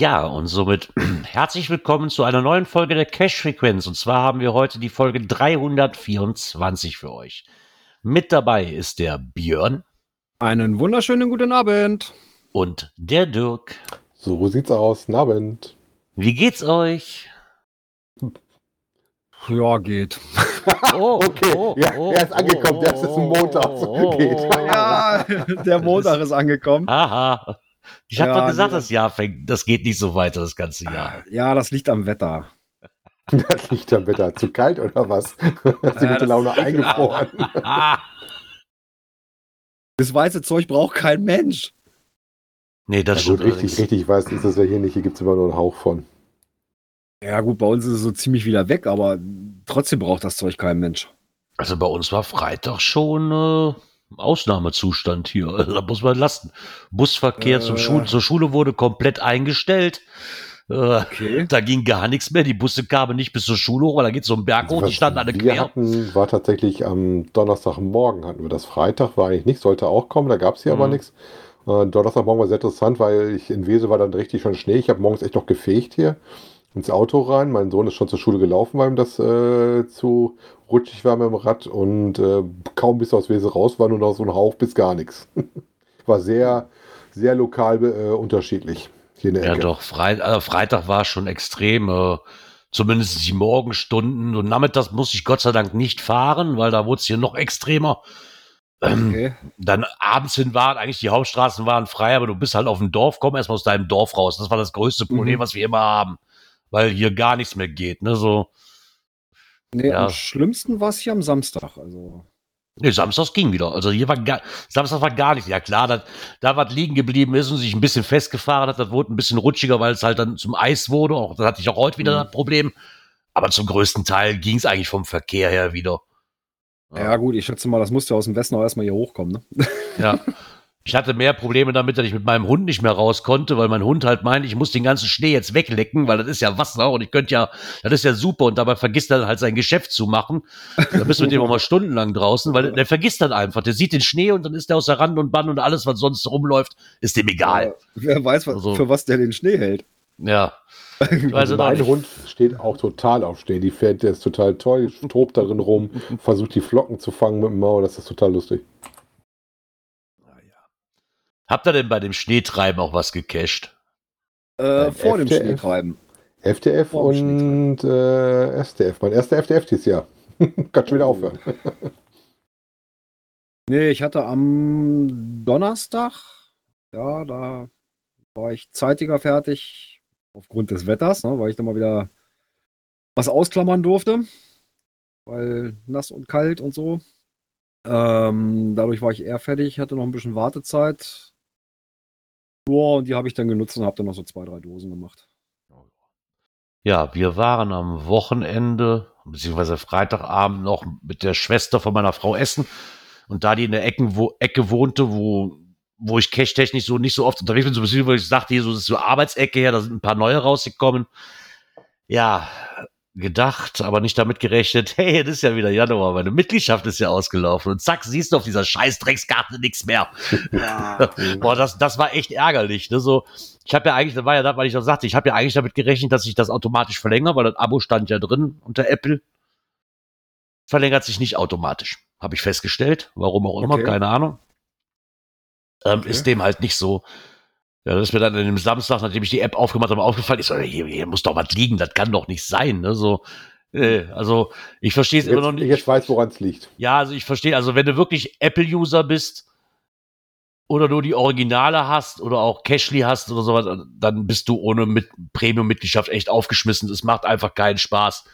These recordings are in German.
Ja, und somit herzlich willkommen zu einer neuen Folge der Cash-Frequenz. Und zwar haben wir heute die Folge 324 für euch. Mit dabei ist der Björn. Einen wunderschönen guten Abend. Und der Dirk. So sieht's aus. Guten Abend. Wie geht's euch? Ja, geht. Oh, okay, oh, ja, oh, er ist angekommen. Oh, das ist ein Montag. So geht. Ja, der Montag ist angekommen. Aha. Ich habe ja, doch gesagt, das Jahr fängt, das geht nicht so weiter, das ganze Jahr. Ja, das liegt am Wetter. Das liegt am Wetter. Zu kalt oder was? Hast die gute Laune eingefroren? das weiße Zeug braucht kein Mensch. Nee, das ja, gut, richtig, richtig weiß ist das ja hier nicht. Hier gibt es immer nur einen Hauch von. Ja, gut, bei uns ist es so ziemlich wieder weg, aber trotzdem braucht das Zeug kein Mensch. Also bei uns war Freitag schon äh, Ausnahmezustand hier. Also da muss man lassen. Busverkehr äh, zum Schul zur Schule wurde komplett eingestellt. Äh, okay. Da ging gar nichts mehr. Die Busse kamen nicht bis zur Schule hoch, weil da geht so ein Berg also hoch. Die standen alle quer. Hatten, war tatsächlich am Donnerstagmorgen hatten wir das. Freitag war eigentlich nicht, sollte auch kommen. Da gab es hier mhm. aber nichts. Äh, Donnerstagmorgen war sehr interessant, weil ich in Wese war dann richtig schon Schnee. Ich habe morgens echt noch gefegt hier ins Auto rein. Mein Sohn ist schon zur Schule gelaufen, weil ihm das äh, zu rutschig war mit dem Rad und äh, kaum bis aus Wese raus war nur noch so ein Hauch bis gar nichts. war sehr, sehr lokal äh, unterschiedlich hier in der Ja, Ecke. doch. Freit also Freitag war schon extrem. Äh, zumindest die Morgenstunden. Und nachmittags musste ich Gott sei Dank nicht fahren, weil da wurde es hier noch extremer. Ähm, okay. Dann abends hin waren eigentlich die Hauptstraßen waren frei, aber du bist halt auf dem Dorf, komm erstmal aus deinem Dorf raus. Das war das größte Problem, mhm. was wir immer haben weil hier gar nichts mehr geht. Ne? So, nee, ja. am schlimmsten war es hier am Samstag. Also. Nee, Samstags ging wieder. Also hier war gar, Samstag war gar nichts. Ja klar, dass, da was liegen geblieben ist und sich ein bisschen festgefahren hat, das wurde ein bisschen rutschiger, weil es halt dann zum Eis wurde. Auch, das hatte ich auch heute wieder mhm. das Problem. Aber zum größten Teil ging es eigentlich vom Verkehr her wieder. Ja. ja. gut, ich schätze mal, das musste aus dem Westen auch erstmal hier hochkommen, ne? Ja. Ich hatte mehr Probleme damit, dass ich mit meinem Hund nicht mehr raus konnte, weil mein Hund halt meint, ich muss den ganzen Schnee jetzt weglecken, weil das ist ja Wasser und ich könnte ja, das ist ja super und dabei vergisst er halt sein Geschäft zu machen. Da bist du mit dem auch mal stundenlang draußen, weil der vergisst dann einfach. Der sieht den Schnee und dann ist der außer Rand und Bann und alles, was sonst rumläuft, ist dem egal. Ja, wer weiß, was, also, für was der den Schnee hält. Ja. Also mein Hund steht auch total auf Schnee. Die fährt, der ist total toll, tobt darin rum, versucht die Flocken zu fangen mit dem Maul, das ist total lustig. Habt ihr denn bei dem Schneetreiben auch was gecached? Äh, vor FTF, dem Schneetreiben. FTF vor und äh, STF. Mein erster FTF dieses Jahr. Kann schon wieder aufhören. nee, ich hatte am Donnerstag, ja, da war ich zeitiger fertig aufgrund des Wetters, ne, weil ich dann mal wieder was ausklammern durfte. Weil nass und kalt und so. Ähm, dadurch war ich eher fertig, hatte noch ein bisschen Wartezeit. Ja, und die habe ich dann genutzt und habe dann noch so zwei, drei Dosen gemacht. Ja, wir waren am Wochenende, beziehungsweise Freitagabend noch mit der Schwester von meiner Frau essen. Und da die in der Ecke, wo, Ecke wohnte, wo, wo ich cash-technisch so nicht so oft unterwegs bin, so beziehungsweise ich sagte hier so, ist so Arbeitsecke her, da sind ein paar neue rausgekommen. Ja, gedacht, aber nicht damit gerechnet, hey, das ist ja wieder Januar, meine Mitgliedschaft ist ja ausgelaufen und zack, siehst du auf dieser scheiß Dreckskarte nichts mehr. Ja. Boah, das, das war echt ärgerlich. Ne? So, ich habe ja eigentlich, das war ja das, weil ich auch sagte, ich habe ja eigentlich damit gerechnet, dass ich das automatisch verlängere, weil das Abo stand ja drin unter Apple. Verlängert sich nicht automatisch. Habe ich festgestellt. Warum auch immer, okay. keine Ahnung. Ähm, okay. Ist dem halt nicht so. Ja, das ist mir dann an dem Samstag, nachdem ich die App aufgemacht habe, aufgefallen. Ich so, hier, hier muss doch was liegen, das kann doch nicht sein. Ne? So, äh, also ich verstehe es immer noch nicht. Ich weiß, woran es liegt. Ja, also ich verstehe, also wenn du wirklich Apple-User bist oder nur die Originale hast oder auch Cashly hast oder sowas, dann bist du ohne mit Premium-Mitgliedschaft echt aufgeschmissen. Es macht einfach keinen Spaß.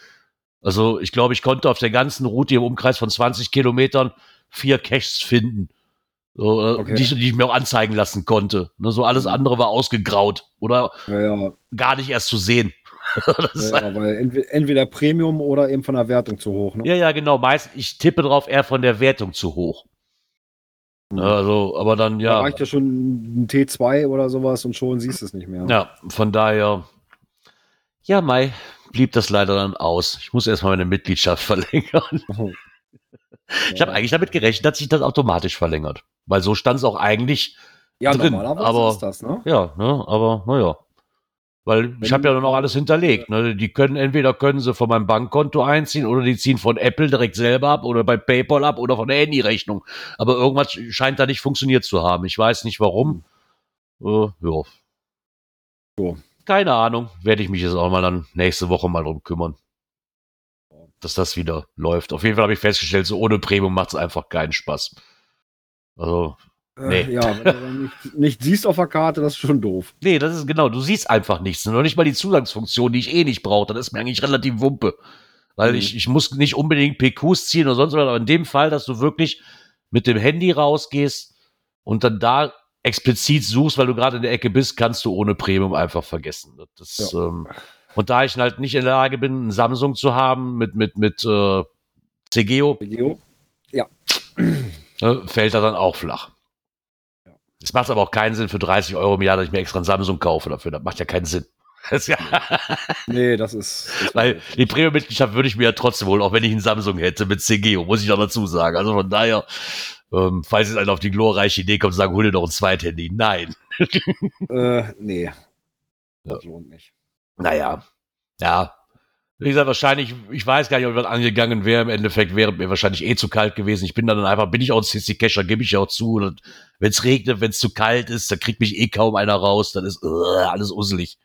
Also ich glaube, ich konnte auf der ganzen Route im Umkreis von 20 Kilometern vier Caches finden. So, äh, Okay. die, ich- die ich mir auch anzeigen lassen konnte. Ne, so alles andere war ausgegraut oder Ja, gar nicht erst zu sehen. ja, weil entweder, entweder Premium oder eben von der Wertung zu hoch. Ne? Ja, ja, genau. Meist, ich tippe drauf eher von der Wertung zu hoch. Mhm. Also, aber dann, Da ja. reicht ja schon ein T2 oder sowas und schon siehst du es nicht mehr. Ja, von daher, ja, Mai blieb das leider dann aus. Ich muss erstmal meine Mitgliedschaft verlängern. Ich habe eigentlich damit gerechnet, dass sich das automatisch verlängert. Weil so stand es auch eigentlich, ja, drin, normalerweise aber- ist das, ne? ja, ne, aber naja. Weil ich habe ja dann auch alles hinterlegt. Ne? Die können entweder können sie von meinem Bankkonto einziehen oder die ziehen von Apple direkt selber ab oder bei PayPal ab oder von der Handyrechnung. Aber irgendwas scheint da nicht funktioniert zu haben. Ich weiß nicht warum. Äh, ja. So. Keine Ahnung. Werde ich mich jetzt auch mal dann nächste Woche mal drum kümmern. Dass das wieder läuft. Auf jeden Fall habe ich festgestellt, so ohne Premium macht es einfach keinen Spaß. Also, Nee. Äh, ja, wenn du nicht, nicht siehst auf der Karte, das ist schon doof. Nee, das ist genau, du siehst einfach nichts. Noch nicht mal die Zugangsfunktion, die ich eh nicht brauche. Das ist mir eigentlich relativ Wumpe. Weil Mhm. ich, ich muss nicht unbedingt PQs ziehen oder sonst was, aber in dem Fall, dass du wirklich mit dem Handy rausgehst und dann da explizit suchst, weil du gerade in der Ecke bist, kannst du ohne Premium einfach vergessen. Das, ähm, und da ich halt nicht in der Lage bin, ein Samsung zu haben mit, mit, mit äh, CGO, Geo? ne, fällt er dann auch flach. Ja. Es macht aber auch keinen Sinn für 30 Euro im Jahr, dass ich mir extra ein Samsung kaufe dafür. Das macht ja keinen Sinn. Das ja, Nee, das ist. Das weil die Premium-Mitgliedschaft würde ich mir ja trotzdem holen, auch wenn ich einen Samsung hätte mit CGO, muss ich noch dazu sagen. Also von daher, ähm, falls jetzt einer auf die glorreiche Idee kommt, sagen, hol dir noch ein Zweithandy. Nein. äh, nee. Das lohnt nicht. Naja, ja. Wie gesagt, wahrscheinlich, ich weiß gar nicht, ob ich was angegangen wäre. Im Endeffekt wäre mir wahrscheinlich eh zu kalt gewesen. Ich bin dann einfach, bin ich auch ein CC-Cacher, gebe ich ja auch zu. Wenn es regnet, wenn es zu kalt ist, dann kriegt mich eh kaum einer raus. Dann ist äh, alles usselig.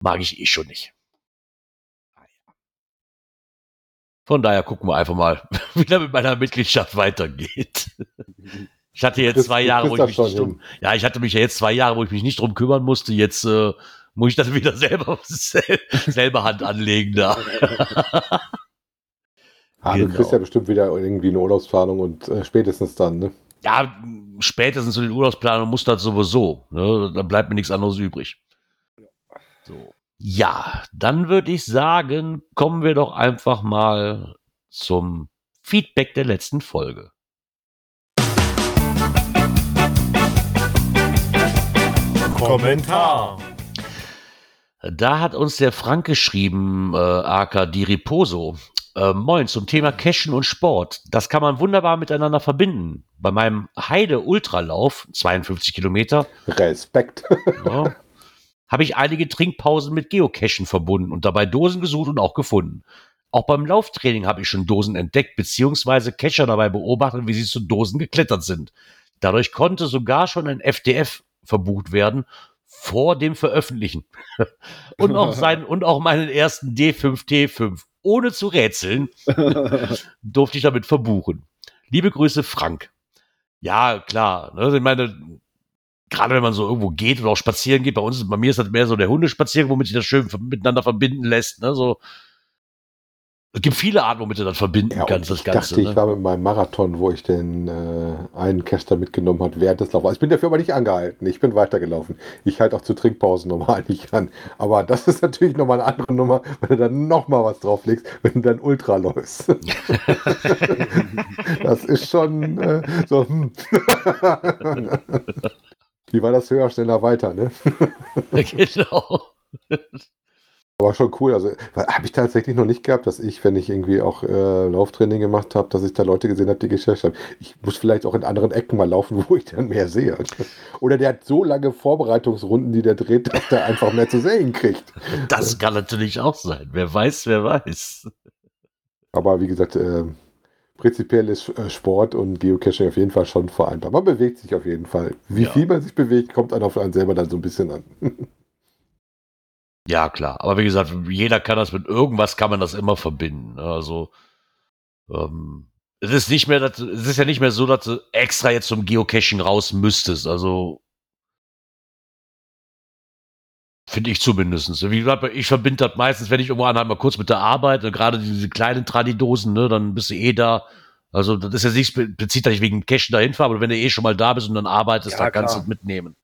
Mag ich eh schon nicht. Von daher gucken wir einfach mal, wie das mit meiner Mitgliedschaft weitergeht. Ich hatte jetzt zwei Jahre, wo ich mich nicht drum, ja, ich hatte mich ja jetzt zwei Jahre, wo ich mich nicht drum kümmern musste. Jetzt äh, muss ich das wieder selber, sel selber Hand anlegen da. Ah, Du Genau. kriegst ja bestimmt wieder irgendwie eine Urlaubsplanung und äh, spätestens dann, ne? Ja, spätestens zu den Urlaubsplanungen muss das sowieso. Ne? Da bleibt mir nichts anderes übrig. So. Ja, dann würde ich sagen, kommen wir doch einfach mal zum Feedback der letzten Folge. Kommentar. Da hat uns der Frank geschrieben, äh, aka Di Riposo. Äh, moin, zum Thema Cashen und Sport. Das kann man wunderbar miteinander verbinden. Bei meinem Heide-Ultralauf, 52 Kilometer, Respekt. ja, habe ich einige Trinkpausen mit Geocachen verbunden und dabei Dosen gesucht und auch gefunden. Auch beim Lauftraining habe ich schon Dosen entdeckt, beziehungsweise Cacher dabei beobachtet, wie sie zu Dosen geklettert sind. Dadurch konnte sogar schon ein FDF verbucht werden vor dem Veröffentlichen. und auch seinen, und auch meinen ersten D5T5. Ohne zu rätseln, durfte ich damit verbuchen. Liebe Grüße, Frank. Ja, klar. Ne, ich meine, gerade wenn man so irgendwo geht oder auch spazieren geht, bei uns, bei mir ist das mehr so der Hundespaziergang, womit sich das schön miteinander verbinden lässt. Ne, so. Es gibt viele Arten, womit du das verbinden Ja, kannst, das ich Ganze. dachte, ich ne? war mit meinem Marathon, wo ich den äh, einen Caster mitgenommen hat während des Laufens. Ich bin dafür aber nicht angehalten. Ich bin weitergelaufen. Ich halte auch zu Trinkpausen normal nicht an. Aber das ist natürlich nochmal eine andere Nummer, wenn du dann nochmal was drauflegst, wenn du dann Ultra läufst. das ist schon äh, so. Hm. Wie war das höher, schneller, weiter, ne? genau. Aber schon cool. Also habe ich tatsächlich noch nicht gehabt, dass ich, wenn ich irgendwie auch äh, Lauftraining gemacht habe, dass ich da Leute gesehen habe, die geschäft haben. Ich muss vielleicht auch in anderen Ecken mal laufen, wo ich dann mehr sehe. Oder der hat so lange Vorbereitungsrunden, die der dreht, dass der einfach mehr zu sehen kriegt. Das kann natürlich auch sein. Wer weiß, wer weiß. Aber wie gesagt, äh, prinzipiell ist äh, Sport und Geocaching auf jeden Fall schon vereinbar. Man bewegt sich auf jeden Fall. Wie Ja. viel man sich bewegt, kommt dann auf einen selber dann so ein bisschen an. Ja, klar. Aber wie gesagt, jeder kann das mit irgendwas, kann man das immer verbinden. ne? Also, ähm, es ist nicht mehr, dass, es ist ja nicht mehr so, dass du extra jetzt zum Geocaching raus müsstest. Also, finde ich zumindest. Wie gesagt, ich verbinde das meistens, wenn ich irgendwo anhalte, mal kurz mit der Arbeit, und gerade diese kleinen Tradidosen, ne, dann bist du eh da, Also das ist jetzt nicht, bezieht dich wegen Cashen dahin fahren, aber wenn du eh schon mal da bist und dann arbeitest, Ja, dann kannst du klar. es mitnehmen.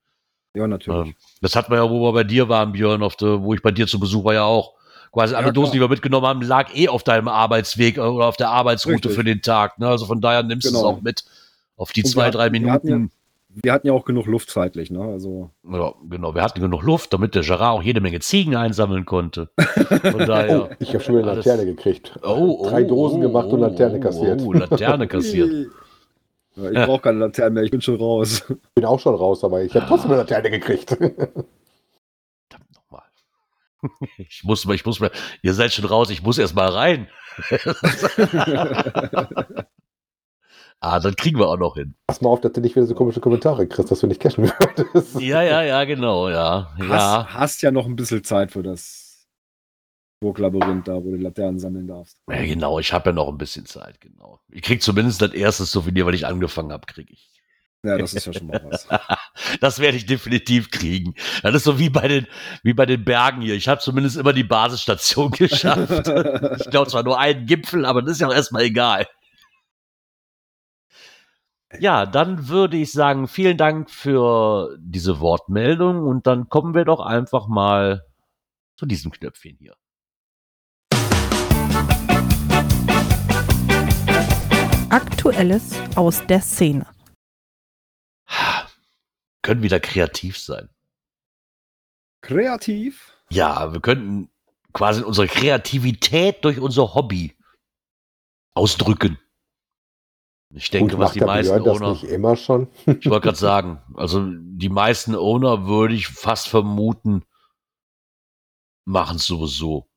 Ja, natürlich. Ähm, das hatten wir ja, wo wir bei dir waren, Björn, auf der, wo ich bei dir zu Besuch war, ja auch. Quasi alle Ja, Dosen, die wir mitgenommen haben, lag eh auf deinem Arbeitsweg äh, oder auf der Arbeitsroute Richtig. für den Tag. Ne? Also von daher nimmst du es Genau. auch mit. Auf die Und zwei, drei hatten- wir hatten Minuten. Wir hatten ja auch genug Luft zeitlich, ne? Also, Ja, genau. Wir hatten genug Luft, damit der Gerard auch jede Menge Ziegen einsammeln konnte. Von daher. Ich habe schon wieder eine Laterne gekriegt. Oh, Drei oh, Dosen oh, gemacht und oh, Laterne oh, kassiert. Oh, Laterne kassiert. Ja, ich brauche keine Laternen mehr, ich bin schon raus. Bin auch schon raus, aber ich habe trotzdem eine Laterne gekriegt. Verdammt nochmal. Ich muss mal, ich muss mal, ihr seid schon raus, ich muss erst mal rein. ah, dann kriegen wir auch noch hin. Pass mal auf, dass du nicht wieder so komische Kommentare kriegst, dass du nicht cashen würdest. Ja, ja, ja, genau, ja. Ja, Hast, hast ja noch ein bisschen Zeit für das Burglabyrinth da, wo du Laternen sammeln darfst. ja genau, ich habe ja noch ein bisschen Zeit, genau. Ich krieg zumindest das erste Souvenir, weil ich angefangen habe, kriege ich. Ja, das ist ja schon mal was. Das werde ich definitiv kriegen. Das ist so wie bei den, wie bei den Bergen hier. Ich habe zumindest immer die Basisstation geschafft. Ich glaube zwar nur einen Gipfel, aber das ist ja auch erstmal egal. Ja, dann würde ich sagen, vielen Dank für diese Wortmeldung und dann kommen wir doch einfach mal zu diesem Knöpfchen hier. Aktuelles aus der Szene. Können wieder kreativ sein. Kreativ. Ja, wir könnten quasi unsere Kreativität durch unser Hobby ausdrücken. Ich denke, Gut, was die meisten Björn das Owner, nicht immer schon? ich wollte gerade sagen, also die meisten Owner würde ich fast vermuten, machen es sowieso.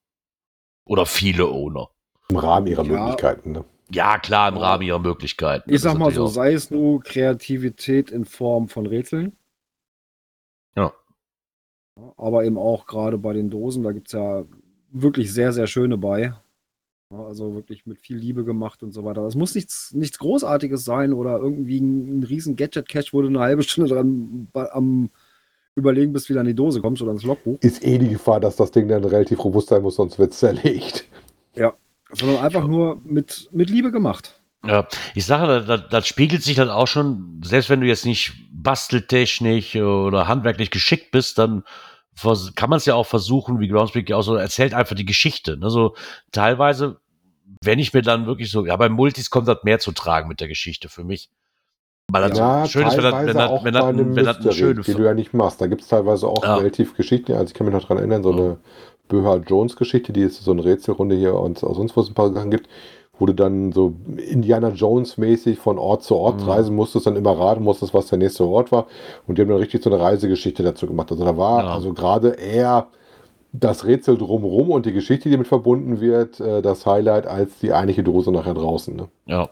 Oder viele Owner. Im Rahmen ihrer Ja. Möglichkeiten. Ne? Ja, klar, im Ja. Rahmen ihrer Möglichkeiten. Ich Das sag mal so, sei es nur Kreativität in Form von Rätseln. Ja. Aber eben auch gerade bei den Dosen, da gibt es ja wirklich sehr, sehr schöne bei. Ja, Also wirklich mit viel Liebe gemacht und so weiter. Das muss nichts, nichts Großartiges sein oder irgendwie ein, ein riesen Gadget-Cache, wo du eine halbe Stunde dran bei, am Überlegen bist, wie du an die Dose kommst oder ins Logbuch. Ist eh die Gefahr, dass das Ding dann relativ robust sein muss, sonst wird es zerlegt. Sondern einfach nur mit, mit Liebe gemacht. Ja, ich sage, das, das spiegelt sich dann auch schon, selbst wenn du jetzt nicht basteltechnisch oder handwerklich geschickt bist, dann kann man es ja auch versuchen, wie Groundspeak ja auch so erzählt, einfach die Geschichte. Ne? So teilweise, wenn ich mir dann wirklich so, ja, bei Multis kommt das mehr zu tragen mit der Geschichte für mich. Weil das Ja, so schön ist, wenn das, wenn das, auch wenn das, bei einem wenn das eine schöne die du ja nicht machst. Da gibt es teilweise auch Ja. relativ Geschichten. Also ich kann mich noch dran erinnern, so eine Böhar Jones Geschichte, die ist so eine Rätselrunde hier und auch sonst wo es ein paar Sachen gibt, wo du dann so Indiana Jones mäßig von Ort zu Ort Mhm. reisen musstest, dann immer raten musstest, was der nächste Ort war. Und die haben dann richtig so eine Reisegeschichte dazu gemacht. Also da war Ja. also gerade eher das Rätsel drumherum und die Geschichte, die damit verbunden wird, äh, das Highlight als die eigentliche Dose nachher draußen. Ne? Ja,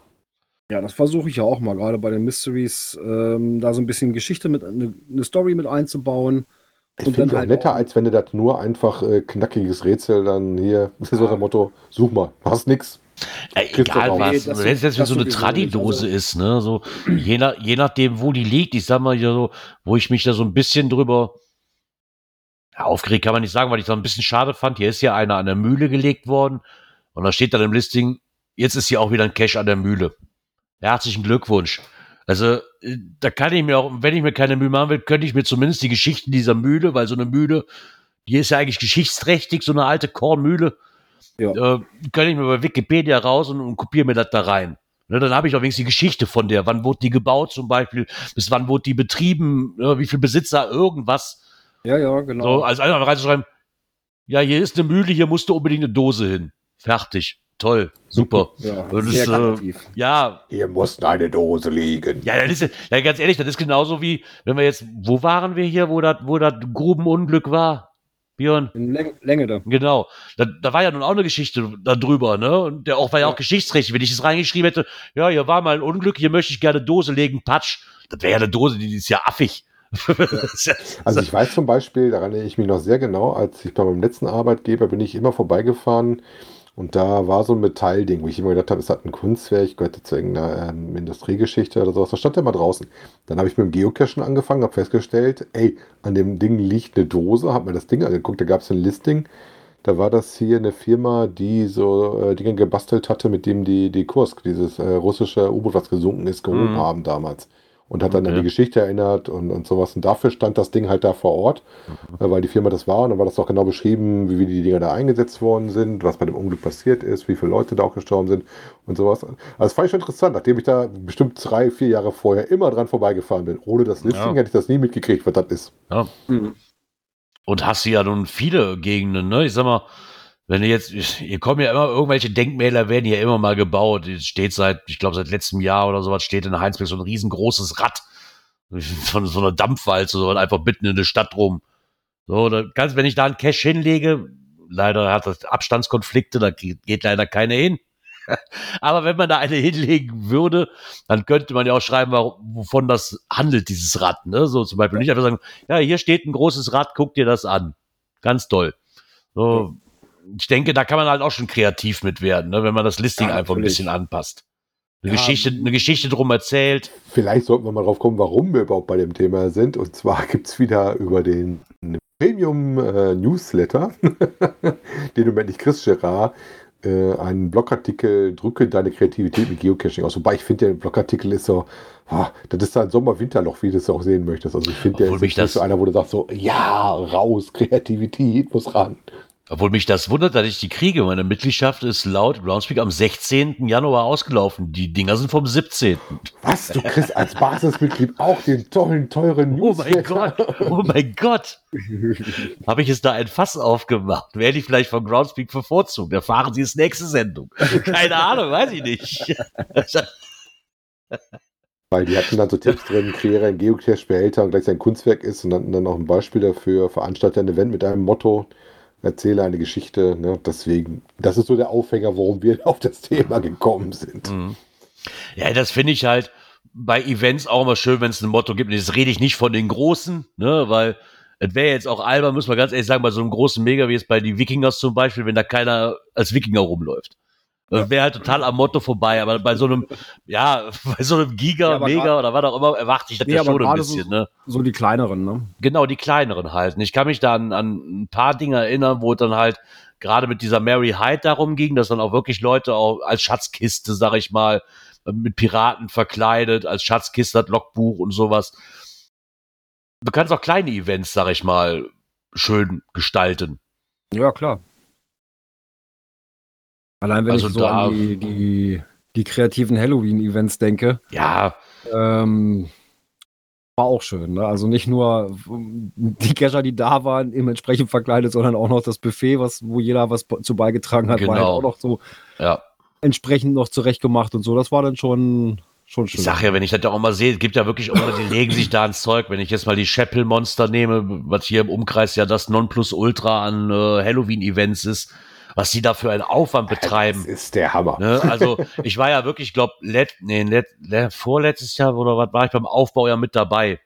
Ja, das versuche ich ja auch mal, gerade bei den Mysteries, ähm, da so ein bisschen Geschichte mit, eine, eine Story mit einzubauen. Ich finde es halt netter, als wenn du das nur einfach äh, knackiges Rätsel dann hier, das ist so das Motto, such mal, hast nix. Ja, egal was, Nee, das wenn es jetzt wie so eine sowieso Tradidose ist, ne, so, je, nach, je nachdem, wo die liegt, ich sag mal ja so, wo ich mich da so ein bisschen drüber, ja, aufgeregt kann man nicht sagen, weil ich das ein bisschen schade fand, hier ist ja einer an der Mühle gelegt worden und da steht dann im Listing, jetzt ist hier auch wieder ein Cash an der Mühle. Herzlichen Glückwunsch. Also, äh, da kann ich mir auch, wenn ich mir keine Mühe machen will, könnte ich mir zumindest die Geschichten dieser Mühle, weil so eine Mühle, die ist ja eigentlich geschichtsträchtig, so eine alte Kornmühle, Ja. äh, kann ich mir bei Wikipedia raus und, und kopiere mir das da rein. Ne, dann habe ich auch wenigstens die Geschichte von der. Wann wurde die gebaut zum Beispiel? Bis wann wurde die betrieben? Ne, wie viel Besitzer? Irgendwas. Ja, ja, genau. So, als einer reinzuschreiben, ja, hier ist eine Mühle, hier musste unbedingt eine Dose hin. Fertig. Toll. Super. ja, das ist, äh. Ja, Hier muss eine Dose liegen. ja, das ist, ja, ganz ehrlich, das ist genauso wie, wenn wir jetzt, wo waren wir hier, wo das, wo das Grubenunglück war? Björn? In Läng Länge da. Genau. Da, da war ja nun auch eine Geschichte darüber, ne? Und der auch war ja, Ja. auch geschichtsträchtig. Wenn ich es reingeschrieben hätte, ja, hier war mal ein Unglück, hier möchte ich gerne Dose legen, Patsch. Das wäre ja eine Dose, die ist ja affig. Also ich weiß zum Beispiel, daran erinnere ich mich noch sehr genau, als ich bei meinem letzten Arbeitgeber bin ich immer vorbeigefahren und da war so ein Metallding, wo ich immer gedacht habe, es hat ein Kunstwerk, gehört zu irgendeiner ähm, Industriegeschichte oder sowas. Da stand der mal draußen. Dann habe ich mit dem Geocachen angefangen, habe festgestellt, ey, an dem Ding liegt eine Dose, habe mir das Ding angeguckt, da gab es ein Listing. Da war das hier eine Firma, die so äh, Dinge gebastelt hatte, mit dem die, die Kursk, dieses äh, russische U-Boot, was gesunken ist, gehoben Mhm. haben damals. Und hat dann an die Geschichte erinnert und, und sowas. Und dafür stand das Ding halt da vor Ort, äh, weil die Firma das war. Und dann war das auch genau beschrieben, wie, wie die Dinger da eingesetzt worden sind, was bei dem Unglück passiert ist, wie viele Leute da auch gestorben sind und sowas. Also das fand ich schon interessant, nachdem ich da bestimmt drei, vier Jahre vorher immer dran vorbeigefahren bin. Ohne das Listing Ja. hätte ich das nie mitgekriegt, was das ist. Ja. Mhm. Und hast du ja nun viele Gegenden, ne? Ich sag mal, wenn du jetzt, hier kommen ja immer irgendwelche Denkmäler, werden hier immer mal gebaut. Es steht seit, ich glaube, seit letztem Jahr oder sowas, steht in Heinsberg so ein riesengroßes Rad von so einer Dampfwalze, so einfach mitten in der Stadt rum. So, da kannst, wenn ich da einen Cash hinlege, leider hat das Abstandskonflikte, da geht leider keine hin. Aber wenn man da eine hinlegen würde, dann könnte man ja auch schreiben, wovon das handelt, dieses Rad. Ne? So zum Beispiel nicht einfach sagen, ja, hier steht ein großes Rad, guck dir das an. Ganz toll. So, ich denke, da kann man halt auch schon kreativ mit werden, ne? wenn man das Listing Ja, einfach ein bisschen anpasst. Eine, Ja. Geschichte, eine Geschichte drum erzählt. Vielleicht sollten wir mal drauf kommen, warum wir überhaupt bei dem Thema sind. Und zwar gibt es wieder über den Premium äh, Newsletter, den du endlich Chris Gerard, äh, einen Blogartikel Drücke deine Kreativität mit Geocaching aus. Wobei ich finde, der Blogartikel ist so, ah, das ist ein Sommer-Winterloch, wie du es auch sehen möchtest. Also ich finde, der ist mich das- so einer, wo du sagst so, ja, raus, Kreativität muss ran. Obwohl mich das wundert, dass ich die kriege. Meine Mitgliedschaft ist laut Groundspeak am 16. Januar ausgelaufen. Die Dinger sind vom 17. Was, du kriegst als Basismitglied auch den tollen, teuren Oh mein Newsletter? Gott, oh mein Gott. Habe ich jetzt da ein Fass aufgemacht? Werde ich vielleicht von Groundspeak bevorzugt? Erfahren Sie es nächste Sendung. Keine Ahnung, weiß ich nicht. Weil die hatten dann so Tipps drin, kreiere einen Geocache-Behälter und gleich ein Kunstwerk ist und dann, dann noch ein Beispiel dafür, veranstalte ein Event mit einem Motto, erzähle eine Geschichte. Ne? Deswegen, das ist so der Aufhänger, warum wir auf das Thema gekommen sind. Mhm. Ja, das finde ich halt bei Events auch immer schön, wenn es ein Motto gibt. Und jetzt rede ich nicht von den Großen, ne, weil es wäre jetzt auch albern, muss man ganz ehrlich sagen, bei so einem großen Mega wie jetzt bei die Wikingers zum Beispiel, wenn da keiner als Wikinger rumläuft. Das wäre halt total am Motto vorbei, aber bei so einem, ja, bei so einem Giga, Ja, Mega grad- oder was auch immer, erwarte ich das Nee, ja schon ein bisschen, so- ne? So die kleineren, ne? Genau, die kleineren halt. Ich kann mich da an, an ein paar Dinge erinnern, wo dann halt gerade mit dieser Mary Hyde darum ging, dass dann auch wirklich Leute auch als Schatzkiste, sag ich mal, mit Piraten verkleidet, als Schatzkiste hat Logbuch und sowas. Du kannst auch kleine Events, sag ich mal, schön gestalten. Ja, klar. Allein wenn Also ich so da- an die, die, die kreativen Halloween-Events denke, Ja, ähm, war auch schön. Ne? Also nicht nur ähm, die Cacher, die da waren, entsprechend verkleidet, sondern auch noch das Buffet, was, wo jeder was zu beigetragen hat, war halt Genau. auch noch so ja. entsprechend noch zurechtgemacht und so. Das war dann schon, schon schön. Ich sag ja, wenn ich das auch mal sehe, es gibt ja wirklich auch, die legen sich da ans Zeug. Wenn ich jetzt mal die Chapel Monster nehme, was hier im Umkreis ja das Nonplusultra an äh, Halloween-Events ist, was die da für einen Aufwand betreiben. Das ist der Hammer. Ne? Also ich war ja wirklich, ich glaube, let, nee, let, let, vorletztes Jahr oder was war ich beim Aufbau ja mit dabei.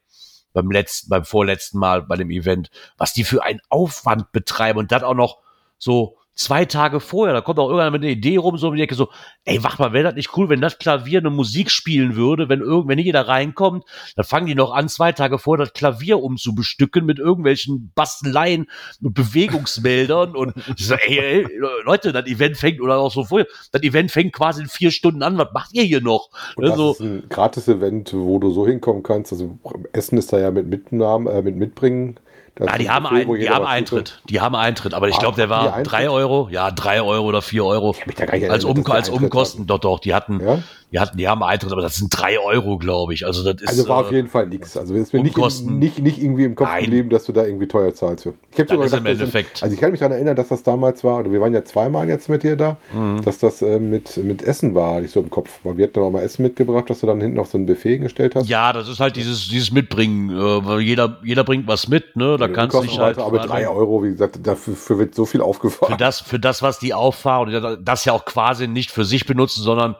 Beim letzten, beim vorletzten Mal bei dem Event. Was die für einen Aufwand betreiben und das auch noch so zwei Tage vorher. Da kommt auch irgendeiner mit einer Idee rum, so um die Ecke, so, ey, wach mal, wäre das nicht cool, wenn das Klavier eine Musik spielen würde, wenn irgend, wenn jeder reinkommt, dann fangen die noch an, zwei Tage vorher das Klavier umzubestücken mit irgendwelchen Basteleien und Bewegungsmeldern und ich so, ey, ey, Leute, das Event fängt, oder auch so vorher, das Event fängt quasi in vier Stunden an, was macht ihr hier noch? Und das Also, ist ein Gratis-Event, wo du so hinkommen kannst. Also Essen ist da ja mit Mitnahmen, äh, mit Mitbringen. Ja, die haben, ein, die haben Eintritt, die haben Eintritt, aber ich Ah, glaube, der war drei Euro, ja, drei Euro oder vier Euro. Ich hab mich da gar nicht Als, um, als Umkosten, doch, doch, die hatten, hatten. Ja? die hatten, die haben Eintritt, aber das sind drei Euro, glaube ich. Also das ist, Also war auf äh, jeden Fall nichts. Also ist mir nicht, Umkosten. nicht, nicht irgendwie im Kopf Nein. geblieben, dass du da irgendwie teuer zahlst. für. Ich habe sogar im gedacht, dass- Endeffekt. also ich kann mich daran erinnern, dass das damals war, oder wir waren ja zweimal jetzt mit dir da, Mhm. dass das äh, mit, mit Essen war, hatte ich so im Kopf. Weil wir hatten auch mal Essen mitgebracht, dass du dann hinten noch so ein Buffet gestellt hast. Ja, das ist halt dieses, dieses Mitbringen, äh, weil jeder, jeder bringt was mit, ne? Da kannst du dich halt. aber drei Euro, wie gesagt, dafür wird so viel für aufgefahren. das, für das, was die auffahren das ja auch quasi nicht für sich benutzen, sondern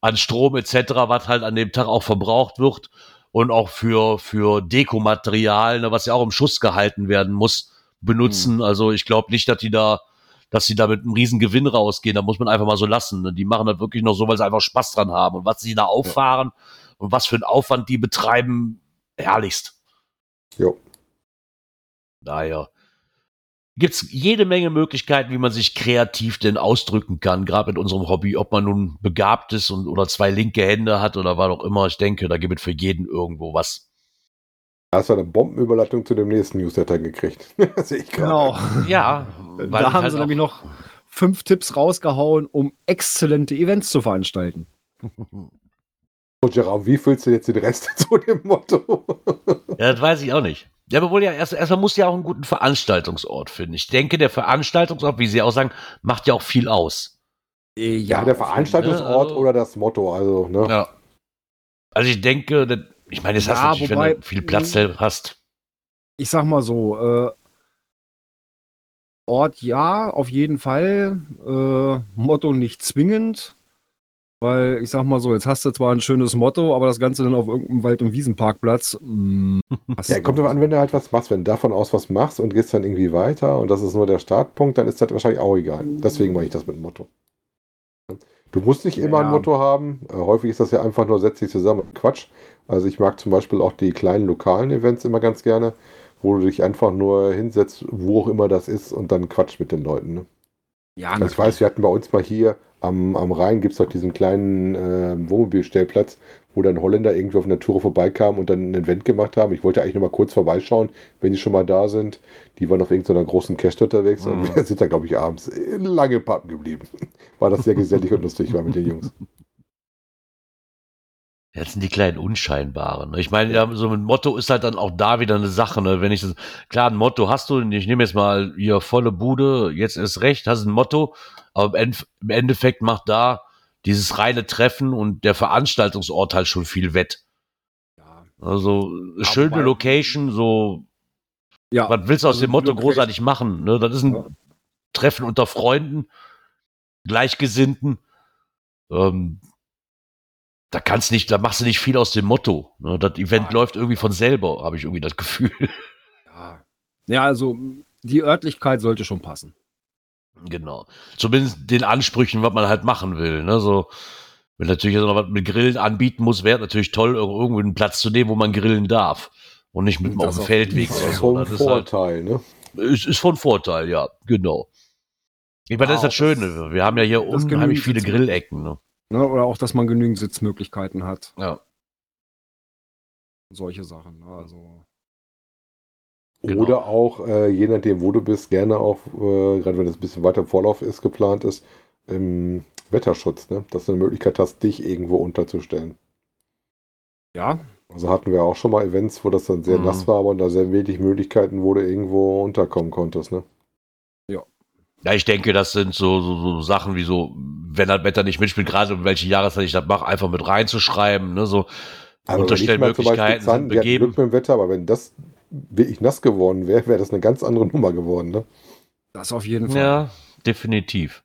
an Strom etc., was halt an dem Tag auch verbraucht wird und auch für, für Dekomaterial, ne, was ja auch im Schuss gehalten werden muss, benutzen. Also ich glaube nicht, dass die da, dass sie da mit einem riesen Gewinn rausgehen. Da muss man einfach mal so lassen. Ne? Die machen das wirklich noch so, weil sie einfach Spaß dran haben. Und was sie da auffahren und was für einen Aufwand die betreiben, herrlichst. Jo. Daher. gibt es jede Menge Möglichkeiten, wie man sich kreativ denn ausdrücken kann, gerade mit unserem Hobby, ob man nun begabt ist und, oder zwei linke Hände hat oder was auch immer. Ich denke, da gibt es für jeden irgendwo was. Da hast du eine Bombenüberleitung zu dem nächsten Newsletter gekriegt. Sehe ich genau. Ja, da haben halt sie nämlich noch fünf Tipps rausgehauen, um exzellente Events zu veranstalten. Und Gerard, wie fühlst du jetzt den Rest zu dem Motto? ja, das weiß ich auch nicht. Ja, aber wohl ja, erst, erstmal muss ja auch einen guten Veranstaltungsort finden. Ich denke, der Veranstaltungsort, wie Sie auch sagen, macht ja auch viel aus. Ja, ja der Veranstaltungsort ne? oder das Motto, also, ne? Ja. Also ich denke, ich meine, es ja, hast natürlich, wobei, wenn du viel Platz hast. Ich sag mal so, äh, Ort ja, auf jeden Fall. Äh, Motto nicht zwingend. Weil ich sag mal so, jetzt hast du zwar ein schönes Motto, aber das Ganze dann auf irgendeinem Wald- und Wiesenparkplatz. Mh, mm, ja, kommt aber an, wenn du halt was machst. Wenn du davon aus was machst und gehst dann irgendwie weiter und das ist nur der Startpunkt, dann ist das wahrscheinlich auch egal. Deswegen mache ich das mit dem Motto. Du musst nicht immer ja. ein Motto haben. Äh, häufig ist das ja einfach nur, setz dich zusammen. Quatsch. Also ich mag zum Beispiel auch die kleinen lokalen Events immer ganz gerne, wo du dich einfach nur hinsetzt, wo auch immer das ist und dann quatsch mit den Leuten. Ne? Ja, also ich weiß, wir hatten bei uns mal hier am, am Rhein gibt es doch diesen kleinen äh, Wohnmobilstellplatz, wo dann Holländer irgendwie auf einer Tour vorbeikamen und dann ein Event gemacht haben. Ich wollte eigentlich noch mal kurz vorbeischauen, wenn die schon mal da sind. Die waren auf irgendeiner großen Cache unterwegs mhm. und wir sind da, glaube ich, abends lange Pappen geblieben. War das sehr gesellig und lustig war mit den Jungs. Ja, das sind die kleinen Unscheinbaren. Ne? Ich meine, ja, so ein Motto ist halt dann auch da wieder eine Sache. Ne? Wenn ich das, klar, ein Motto hast du, ich nehme jetzt mal hier volle Bude, jetzt ist recht, hast ein Motto, aber im Endeffekt macht da dieses reine Treffen und der Veranstaltungsort halt schon viel wett. Ja. Also, schöne Location, so, ja. was willst du aus also dem Motto Location. großartig machen? Ne? Das ist ein ja. Treffen unter Freunden, Gleichgesinnten. Ähm, da kannst nicht, da machst du nicht viel aus dem Motto. Ne? Das Event ja. läuft irgendwie von selber, habe ich irgendwie das Gefühl. Ja. ja, also die Örtlichkeit sollte schon passen. Genau. Zumindest den Ansprüchen, was man halt machen will. Ne? So, wenn natürlich noch was mit Grillen anbieten muss, wäre natürlich toll, irgendwo einen Platz zu nehmen, wo man grillen darf. Und nicht mit auf dem Feldweg. Das ist von halt Vorteil, halt, ne? Ist, ist von Vorteil, ja, genau. Ich meine, das ist das Schöne. Wir haben ja hier unheimlich viele Grillecken. Ne? Ne? Oder auch, dass man genügend Sitzmöglichkeiten hat. Ja. Solche Sachen. Ne? Also. Genau. Oder auch, äh, je nachdem, wo du bist, gerne auch, äh, gerade wenn es ein bisschen weiter im Vorlauf ist, geplant ist, im Wetterschutz, ne? dass du eine Möglichkeit hast, dich irgendwo unterzustellen. Ja. Also hatten wir auch schon mal Events, wo das dann sehr mhm. nass war, aber da sehr wenig Möglichkeiten, wo du irgendwo unterkommen konntest. Ne? Ja, ich denke, das sind so, so, so Sachen wie so, wenn das Wetter nicht mitspielt, gerade um welche Jahreszeit ich das mache, einfach mit reinzuschreiben, ne, so aber Unterstellmöglichkeiten sind begeben. Glück mit dem Wetter, aber wenn das wirklich nass geworden wäre, wäre das eine ganz andere Nummer geworden, ne? Das auf jeden Fall. Ja, definitiv.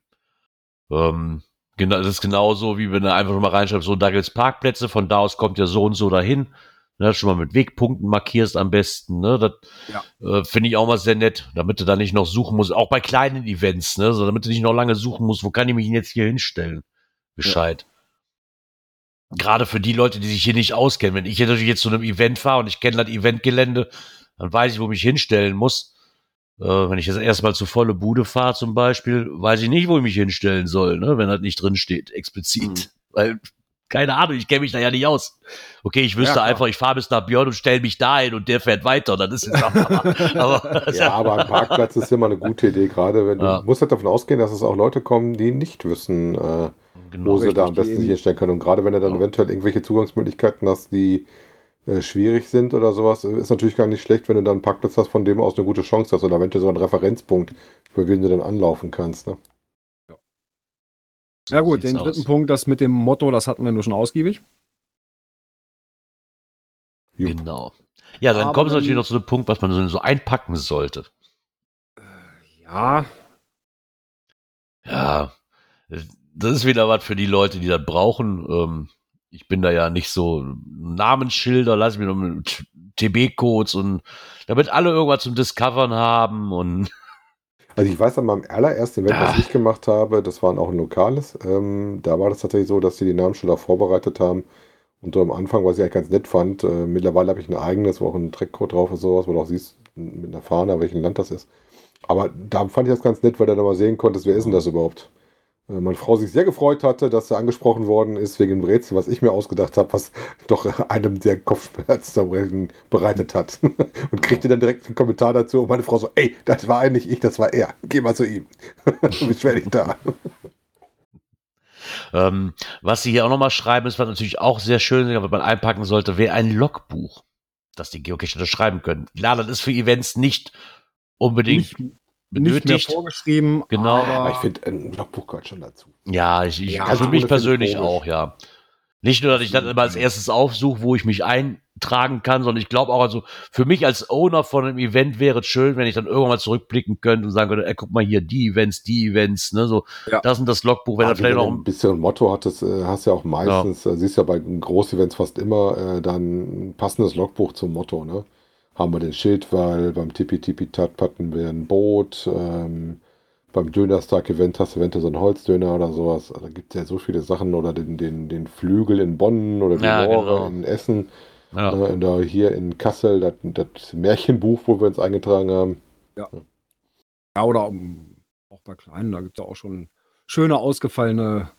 Ähm, genau, das ist genauso, wie wenn du einfach mal reinschreibst, so da gibt's Parkplätze, von da aus kommt ja so und so dahin ne, schon mal mit Wegpunkten markierst am besten. Ne, das ja. äh, finde ich auch mal sehr nett, damit du da nicht noch suchen musst, auch bei kleinen Events, ne, so, damit du nicht noch lange suchen musst, wo kann ich mich jetzt hier hinstellen? Bescheid. Ja. Gerade für die Leute, die sich hier nicht auskennen. Wenn ich jetzt zu einem Event fahre und ich kenne das Eventgelände, dann weiß ich, wo ich mich hinstellen muss. Äh, wenn ich jetzt erstmal zu volle Bude fahre zum Beispiel, weiß ich nicht, wo ich mich hinstellen soll, ne, wenn das nicht drin steht, explizit. Mhm. Weil keine Ahnung, ich kenne mich da ja nicht aus. Okay, ich wüsste ja, einfach, ich fahre bis nach Björn und stelle mich da hin und der fährt weiter. Dann ist es aber, aber, ja, aber ein Parkplatz ist immer eine gute Idee, gerade wenn ja. du musst halt davon ausgehen, dass es auch Leute kommen, die nicht wissen, äh, genau, wo sie da am besten sich hinstellen können. Und gerade wenn du dann eventuell irgendwelche Zugangsmöglichkeiten hast, die äh, schwierig sind oder sowas, ist natürlich gar nicht schlecht, wenn du dann einen Parkplatz hast, von dem aus eine gute Chance hast oder eventuell so einen Referenzpunkt, für den du dann anlaufen kannst. Ne? Ja gut, den dritten aus. Punkt, das mit dem Motto, das hatten wir nur schon ausgiebig. Genau. Ja, dann Aber kommt es natürlich noch zu dem Punkt, was man so einpacken sollte. Äh, ja. Ja. Das ist wieder was für die Leute, die das brauchen. Ähm, ich bin da ja nicht so Namensschilder, lass mich noch mit TB-Codes und damit alle irgendwas zum Discovern haben und Also ich weiß an meinem allerersten Event, was ich gemacht habe, das war auch ein lokales. Ähm, da war das tatsächlich so, dass sie die Namensschilder vorbereitet haben. Und so am Anfang, was ich eigentlich ganz nett fand, äh, mittlerweile habe ich ein eigenes, wo auch ein Trackcode drauf ist, sowas, wo du auch siehst, mit einer Fahne, welchen Land das ist. Aber da fand ich das ganz nett, weil du dann mal sehen konntest, wer ist denn das überhaupt? Äh, meine Frau sich sehr gefreut hatte, dass er angesprochen worden ist wegen dem Rätsel, was ich mir ausgedacht habe, was doch einem der Kopfschmerzen bereitet hat. Und kriegte dann direkt einen Kommentar dazu und meine Frau so, ey, das war eigentlich ich, das war er. Geh mal zu ihm. Beschwer dich da. Ähm, was sie hier auch nochmal schreiben, ist was natürlich auch sehr schön, wenn man einpacken sollte, wäre ein Logbuch, das die Geocacher schreiben können. Klar, das ist für Events nicht unbedingt Nicht, benötigt. nicht mehr vorgeschrieben. Genau. aber ich finde, ein Logbuch gehört schon dazu. Ja, ich, ich Ja, also das mich persönlich auch, ja. Nicht nur, dass ich dann immer als erstes aufsuche, wo ich mich eintragen kann, sondern ich glaube auch, also für mich als Owner von einem Event wäre es schön, wenn ich dann irgendwann mal zurückblicken könnte und sagen könnte, ey, guck mal hier, die Events, die Events, ne, so, Ja. das sind das Logbuch, wenn Ja, er vielleicht wenn noch du ein bisschen ein Motto hattest, äh, hast ja auch meistens, äh, siehst ja bei Großevents fast immer äh, dann passendes Logbuch zum Motto, ne? Haben wir den Schildwall, beim Tippi Tippi Tat hatten wir ein Boot, ähm, beim Dönerstag-Event hast du eventuell so einen Holzdöner oder sowas. Da gibt es ja so viele Sachen oder den, den, den Flügel in Bonn oder die Ja, genau. in Essen. ja. Äh, und da hier in Kassel, das, das Märchenbuch, wo wir uns eingetragen haben. Ja, oder um, auch bei kleinen, da gibt es ja auch schon schöne ausgefallene.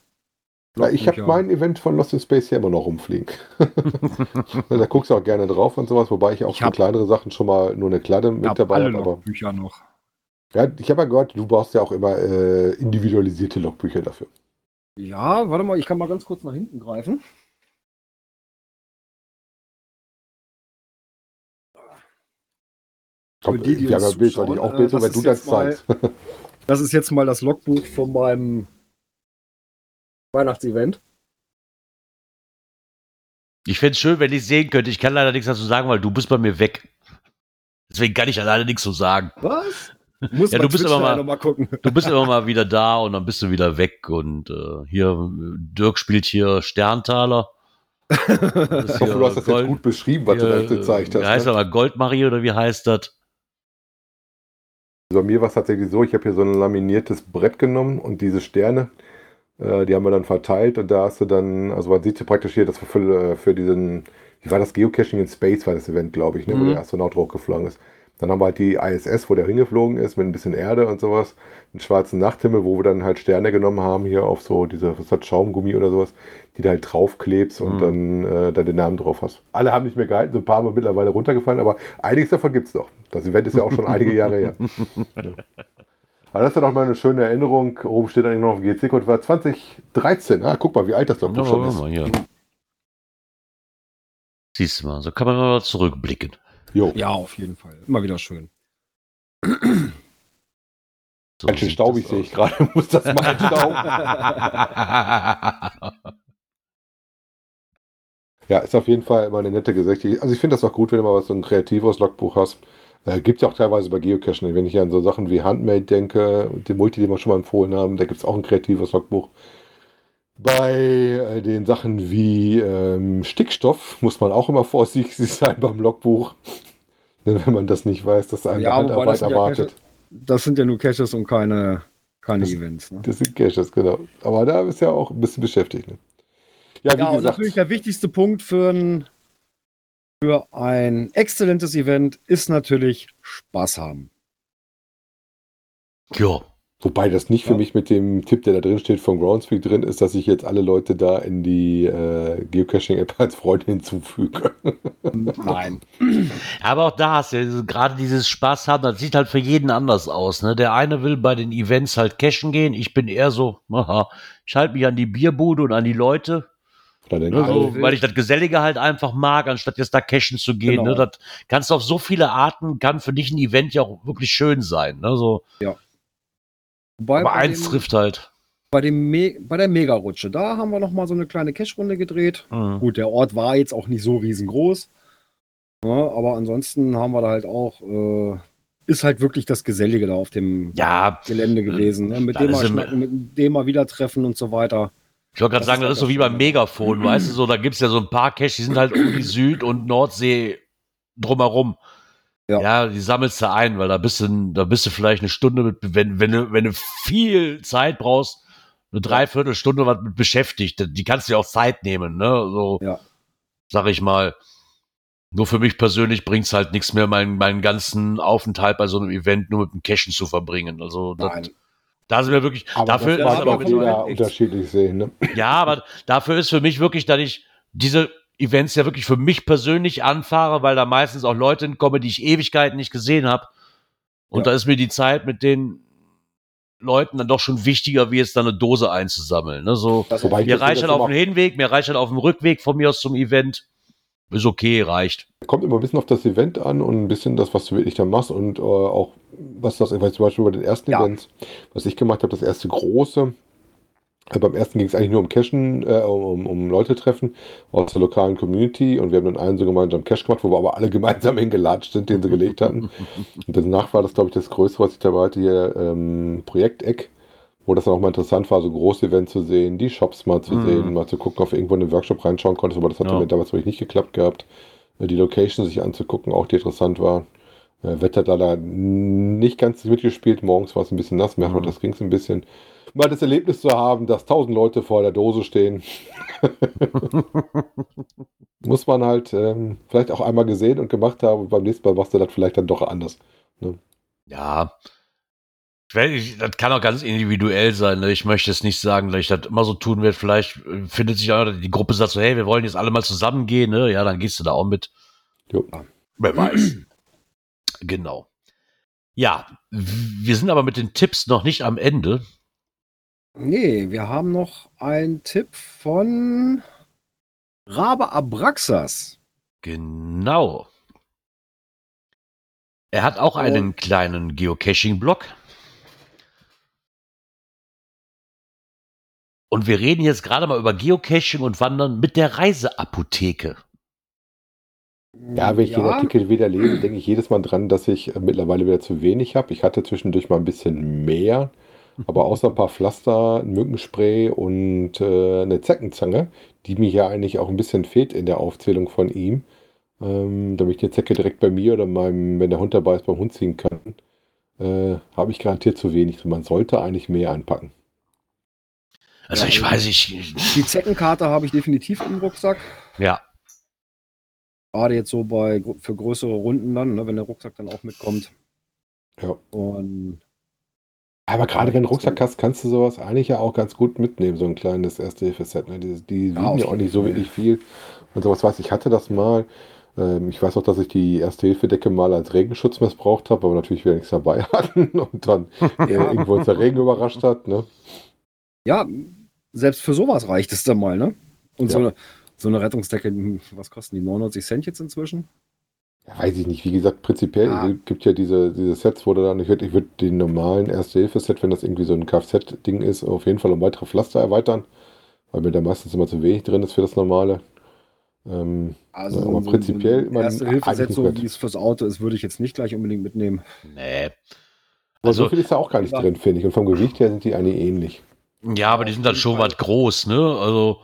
Ja, ich habe mein Event von Lost in Space hier immer noch rumfliegen. da guckst du auch gerne drauf und sowas, wobei ich auch Ich für kleinere Sachen schon mal nur eine Kladde mit hab dabei habe. Aber Logbücher noch. ja, ich habe ja gehört, du brauchst ja auch immer äh, individualisierte Logbücher dafür. Ja, warte mal, ich kann mal ganz kurz nach hinten greifen. Komm, die, die wir haben ja Bild, ich auch Bild, äh, das wenn du das zeigst. Das ist jetzt mal das Logbuch von meinem Weihnachtsevent. Ich fände es schön, wenn ich sehen könnte. Ich kann leider nichts dazu sagen, weil du bist bei mir weg. Deswegen kann ich leider nichts zu sagen. Was? Muss Ja, du bist aber mal- mal gucken. Du bist immer mal wieder da und dann bist du wieder weg. Und äh, hier, äh, Dirk spielt hier Sterntaler. Das Ich hoffe, du hast das jetzt gut beschrieben, was du da hier, gezeigt Wie heißt hast. Ne? aber Goldmarie oder wie heißt das? Also bei mir war es tatsächlich so, ich habe hier so ein laminiertes Brett genommen und diese Sterne, äh, die haben wir dann verteilt und da hast du dann, also man sieht praktisch hier, das war für, äh, für diesen, wie war das, Geocaching in Space war das Event, glaube ich, ne, wo Mhm. der Astronaut hochgeflogen ist. Dann haben wir halt die ISS, wo der hingeflogen ist, mit ein bisschen Erde und sowas, einen schwarzen Nachthimmel, wo wir dann halt Sterne genommen haben, hier auf so diese, was das, Schaumgummi oder sowas, die du halt draufklebst und Mhm. dann äh, da den Namen drauf hast. Alle haben nicht mehr gehalten, so ein paar haben mittlerweile runtergefallen, aber einiges davon gibt es noch. Das Event ist ja auch schon einige Jahre her. Aber das ist ja doch mal eine schöne Erinnerung. Oben steht eigentlich noch auf GC-Code, war 2013. Ah, guck mal, wie alt das doch Ja, schon ist. mal hier. Siehst du mal, so kann man mal zurückblicken. Jo, Ja, auf jeden Fall. Immer wieder schön. So ganz schön staubig das sehe ich gerade. Muss das mal entstauben? ja, ist auf jeden Fall immer eine nette Geschichte. Also ich finde das auch gut, wenn du mal was so ein kreatives Logbuch hast. Äh, gibt ja auch teilweise bei Geocaching, wenn ich an so Sachen wie Handmade denke, die Multi, die wir schon mal empfohlen haben, da gibt es auch ein kreatives Logbuch. Bei äh, den Sachen wie ähm, Stickstoff muss man auch immer vorsichtig sein beim Logbuch. Denn wenn man das nicht weiß, dass eine Ja, Handarbeit das sind ja erwartet. Das sind ja nur Caches und keine, keine Das- Events. Ne? Das sind Caches, genau. Aber da ist ja auch ein bisschen beschäftigt. Ne? Ja, Ja, und gesagt, natürlich der wichtigste Punkt für ein, für ein exzellentes Event ist natürlich Spaß haben. ja, wobei das nicht für Ja. mich mit dem Tipp, der da drin steht, von Groundspeak drin ist, dass ich jetzt alle Leute da in die äh, Geocaching-App als Freunde hinzufüge. Nein. Aber auch da hast du ja gerade dieses Spaß haben, das sieht halt für jeden anders aus. Ne? Der eine will bei den Events halt cashen gehen. Ich bin eher so, aha, ich halte mich an die Bierbude und an die Leute, ne, so, Alter. weil ich das Gesellige halt einfach mag, anstatt jetzt da cashen zu gehen. Genau. Ne? Das kannst du auf so viele Arten, kann für dich ein Event ja auch wirklich schön sein. Ne? So, Wobei aber bei eins dem- trifft halt. bei, dem Me bei der Mega-Rutsche, da haben wir noch mal so eine kleine Cache-Runde gedreht. Mhm. Gut, der Ort war jetzt auch nicht so riesengroß. Ja, aber ansonsten haben wir da halt auch, äh, ist halt wirklich das Gesellige da auf dem Ja, Gelände gewesen. Ne? Mit dem mal mit dem mal wieder treffen und so weiter. Ich wollte gerade Das sagen, das ist so wie das beim. Megafon, weißt du, so, da gibt's ja so ein paar Caches, die sind halt um die Süd- und Nordsee drumherum. Ja. Ja. die sammelst du ein, weil da bist du, da bist du vielleicht eine Stunde mit, wenn, wenn du, wenn du viel Zeit brauchst, eine Dreiviertelstunde was mit beschäftigt. Die kannst du dir auch Zeit nehmen, ne? So, Ja. sag ich mal. Nur für mich persönlich bringt es halt nichts mehr, meinen, meinen ganzen Aufenthalt bei so einem Event nur mit dem Cashen zu verbringen. Also das, Nein. Da sind wir wirklich, Aber dafür das ist aber jeder unterschiedlich sehen. Ne? ja, aber dafür ist für mich wirklich, dass ich diese Events ja wirklich für mich persönlich anfahre, weil da meistens auch Leute hinkommen, die ich Ewigkeiten nicht gesehen habe. Und Ja. da ist mir die Zeit mit den Leuten dann doch schon wichtiger, wie jetzt da eine Dose einzusammeln. Ne? So, Das mir reicht halt auf dem Hinweg, mir reicht halt auf dem Rückweg von mir aus zum Event. Ist okay, reicht. Kommt immer ein bisschen auf das Event an und ein bisschen das, was du wirklich da machst und äh, auch was das, ich weiß zum Beispiel bei den ersten Ja. Events, was ich gemacht habe, das erste große. äh, Beim ersten ging es eigentlich nur um Cashen, äh, um, um Leute treffen aus der lokalen Community und wir haben dann einen so gemeinsam Cash gemacht, wo wir aber alle gemeinsam hingelatscht sind, den sie gelegt hatten. Und danach war das, glaube ich, das Größte, was ich dabei hatte, hier ähm, Projekteck, wo das dann auch mal interessant war, so große Events zu sehen, die Shops mal zu Mhm. sehen, mal zu gucken, ob du irgendwo in den Workshop reinschauen konntest, aber das hat Ja. mir damals wirklich nicht geklappt gehabt. Äh, Die Location sich anzugucken, auch die interessant war. Äh, Wetter hat leider nicht ganz mitgespielt, morgens war es ein bisschen nass, mehr, aber Mhm. das ging es ein bisschen. Mal das Erlebnis zu haben, dass tausend Leute vor der Dose stehen, muss man halt ähm, vielleicht auch einmal gesehen und gemacht haben und beim nächsten Mal machst du das vielleicht dann doch anders. Ja. Das kann auch ganz individuell sein. Ne? Ich möchte jetzt nicht sagen, dass ich das immer so tun werde. Vielleicht äh, findet sich auch die Gruppe sagt so, hey, wir wollen jetzt alle mal zusammengehen. Ne? Ja, dann gehst du da auch mit. Jo. Wer weiß. genau. Ja, wir sind aber mit den Tipps noch nicht am Ende. Nee, wir haben noch einen Tipp von Rabe Abraxas. Genau. Er hat auch Oh. einen kleinen Geocaching-Blog. Und wir reden jetzt gerade mal über Geocaching und Wandern mit der Reiseapotheke. Ja, wenn ich den Artikel wieder lese, denke ich jedes Mal dran, dass ich äh, mittlerweile wieder zu wenig habe. Ich hatte zwischendurch mal ein bisschen mehr, aber außer ein paar Pflaster, ein Mückenspray und äh, eine Zeckenzange, die mir ja eigentlich auch ein bisschen fehlt in der Aufzählung von ihm, ähm, damit ich die Zecke direkt bei mir oder meinem, wenn der Hund dabei ist, beim Hund ziehen kann, äh, habe ich garantiert zu wenig. Man sollte eigentlich mehr einpacken. Also Ja, ich also- weiß, ich, Die Zeckenkarte habe ich definitiv im Rucksack. ja, Gerade jetzt so bei für größere Runden dann, ne, wenn der Rucksack dann auch mitkommt. Ja. Und Aber gerade wenn du einen Rucksack hast, kannst du sowas eigentlich ja auch ganz gut mitnehmen, so ein kleines Erste-Hilfe-Set. Ne? Die, die Ja, wiegen ja auch nicht so wirklich viel. Und sowas weiß ich, ich hatte das mal. Ähm, ich weiß auch, dass ich die Erste-Hilfe-Decke mal als Regenschutz missbraucht habe, aber natürlich wieder nichts dabei hatten und dann äh, irgendwo uns der Regen überrascht hat. Ne? ja, selbst für sowas reicht es dann mal, ne? Und so, Ja. eine, so eine Rettungsdecke, hm, was kosten die? 99 Cent jetzt inzwischen? Ja, weiß ich nicht. Wie gesagt, prinzipiell Ah. es gibt ja diese, diese Sets, wo du dann, ich würde ich würd den normalen Erste-Hilfe-Set, wenn das irgendwie so ein Kfz-Ding ist, auf jeden Fall um weitere Pflaster erweitern, weil mir da meistens immer zu wenig drin ist für das normale. Ähm, Also Ja, aber so prinzipiell, ein man- erste Hilfe eigentlich so wie es fürs Auto ist, würde ich jetzt nicht gleich unbedingt mitnehmen. nee. aber so Also, viel ist da auch gar nicht Ja. drin, finde ich. Und vom Gewicht her sind die eigentlich ähnlich. Ja, aber die sind dann auf schon Fall. was groß, ne? Also,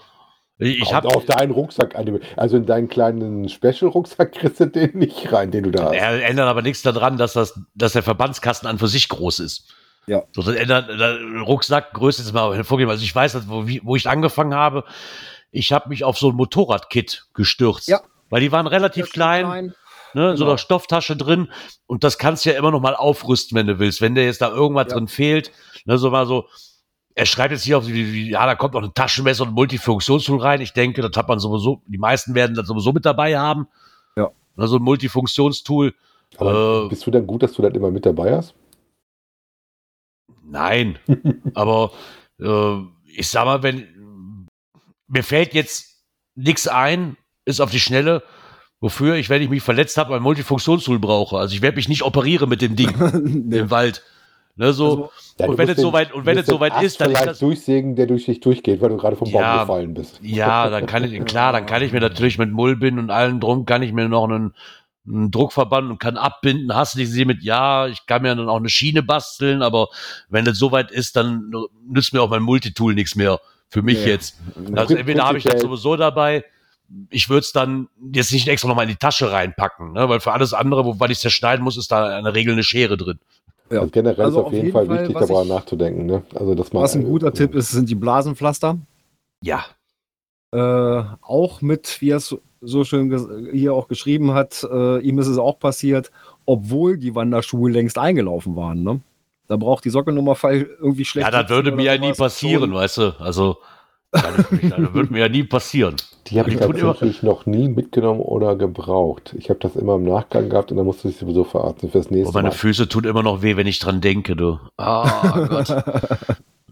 ich, ich habe auf deinen Rucksack an. Also in deinen kleinen Special-Rucksack kriegst du den nicht rein, den du da hast. Er ändert aber nichts daran, dass, das, dass der Verbandskasten an für sich groß ist. Ja. So, das ändert, der Rucksackgröße ist mal hervorgegeben. Also ich weiß, wo, wo ich angefangen habe, ich habe mich auf so ein Motorradkit gestürzt. Ja. Weil die waren relativ klein, ne, in so genau. einer Stofftasche drin. Und das kannst du ja immer noch mal aufrüsten, wenn du willst. Wenn dir jetzt da irgendwas Ja. drin fehlt, ne, so mal so, er schreibt jetzt hier auf, ja, da kommt noch ein Taschenmesser und ein Multifunktionstool rein. Ich denke, das hat man sowieso, die meisten werden das sowieso mit dabei haben. Ja. Ne, so ein Multifunktionstool. Aber Äh, bist du dann gut, dass du das immer mit dabei hast? Nein, aber äh, ich sag mal, wenn mir fällt jetzt nichts ein, ist auf die Schnelle, wofür ich, wenn ich mich verletzt habe, ein Multifunktionstool brauche. Also ich werde mich nicht operieren mit dem Ding nee. im Wald. Ne, so, Also, Ja, Und wenn es soweit- und wenn es soweit ist, dann ist das- durchsägen, der durch dich durchgeht, weil du gerade vom Baum Ja. gefallen bist. ja, dann kann ich, klar, dann kann ich mir natürlich mit Mullbinden und allem drum, kann ich mir noch einen, einen Druckverband und kann abbinden. Hast du sie mit, ja, ich kann mir dann auch eine Schiene basteln, aber wenn das soweit ist, dann nützt mir auch mein Multitool nichts mehr. Für mich Nee. jetzt. Also entweder habe ich das sowieso dabei, ich würde es dann jetzt nicht extra nochmal in die Tasche reinpacken, ne? weil für alles andere, wo, weil ich es zerschneiden muss, ist da in der Regel eine Schere drin. Ja. Also generell Also ist auf jeden Fall, wichtig, was darüber nachzudenken. Ne? Also, dass man, Was ein guter Tipp ist, sind die Blasenpflaster. Ja. Äh, auch mit, wie er es so schön hier auch geschrieben hat, äh, ihm ist es auch passiert, obwohl die Wanderschuhe längst eingelaufen waren. Ne? Da braucht die Sockelnummer fall- irgendwie schlecht. Ja, das würde mir ja nie passieren, weißt du? Also, das, das würde mir ja nie passieren. Die habe ich tatsächlich noch nie mitgenommen oder gebraucht. Ich habe das immer im Nachgang gehabt und dann musste ich sowieso verarzten fürs Und nächste meine Mal. Füße tun immer noch weh, wenn ich dran denke, du. Ah, Gott.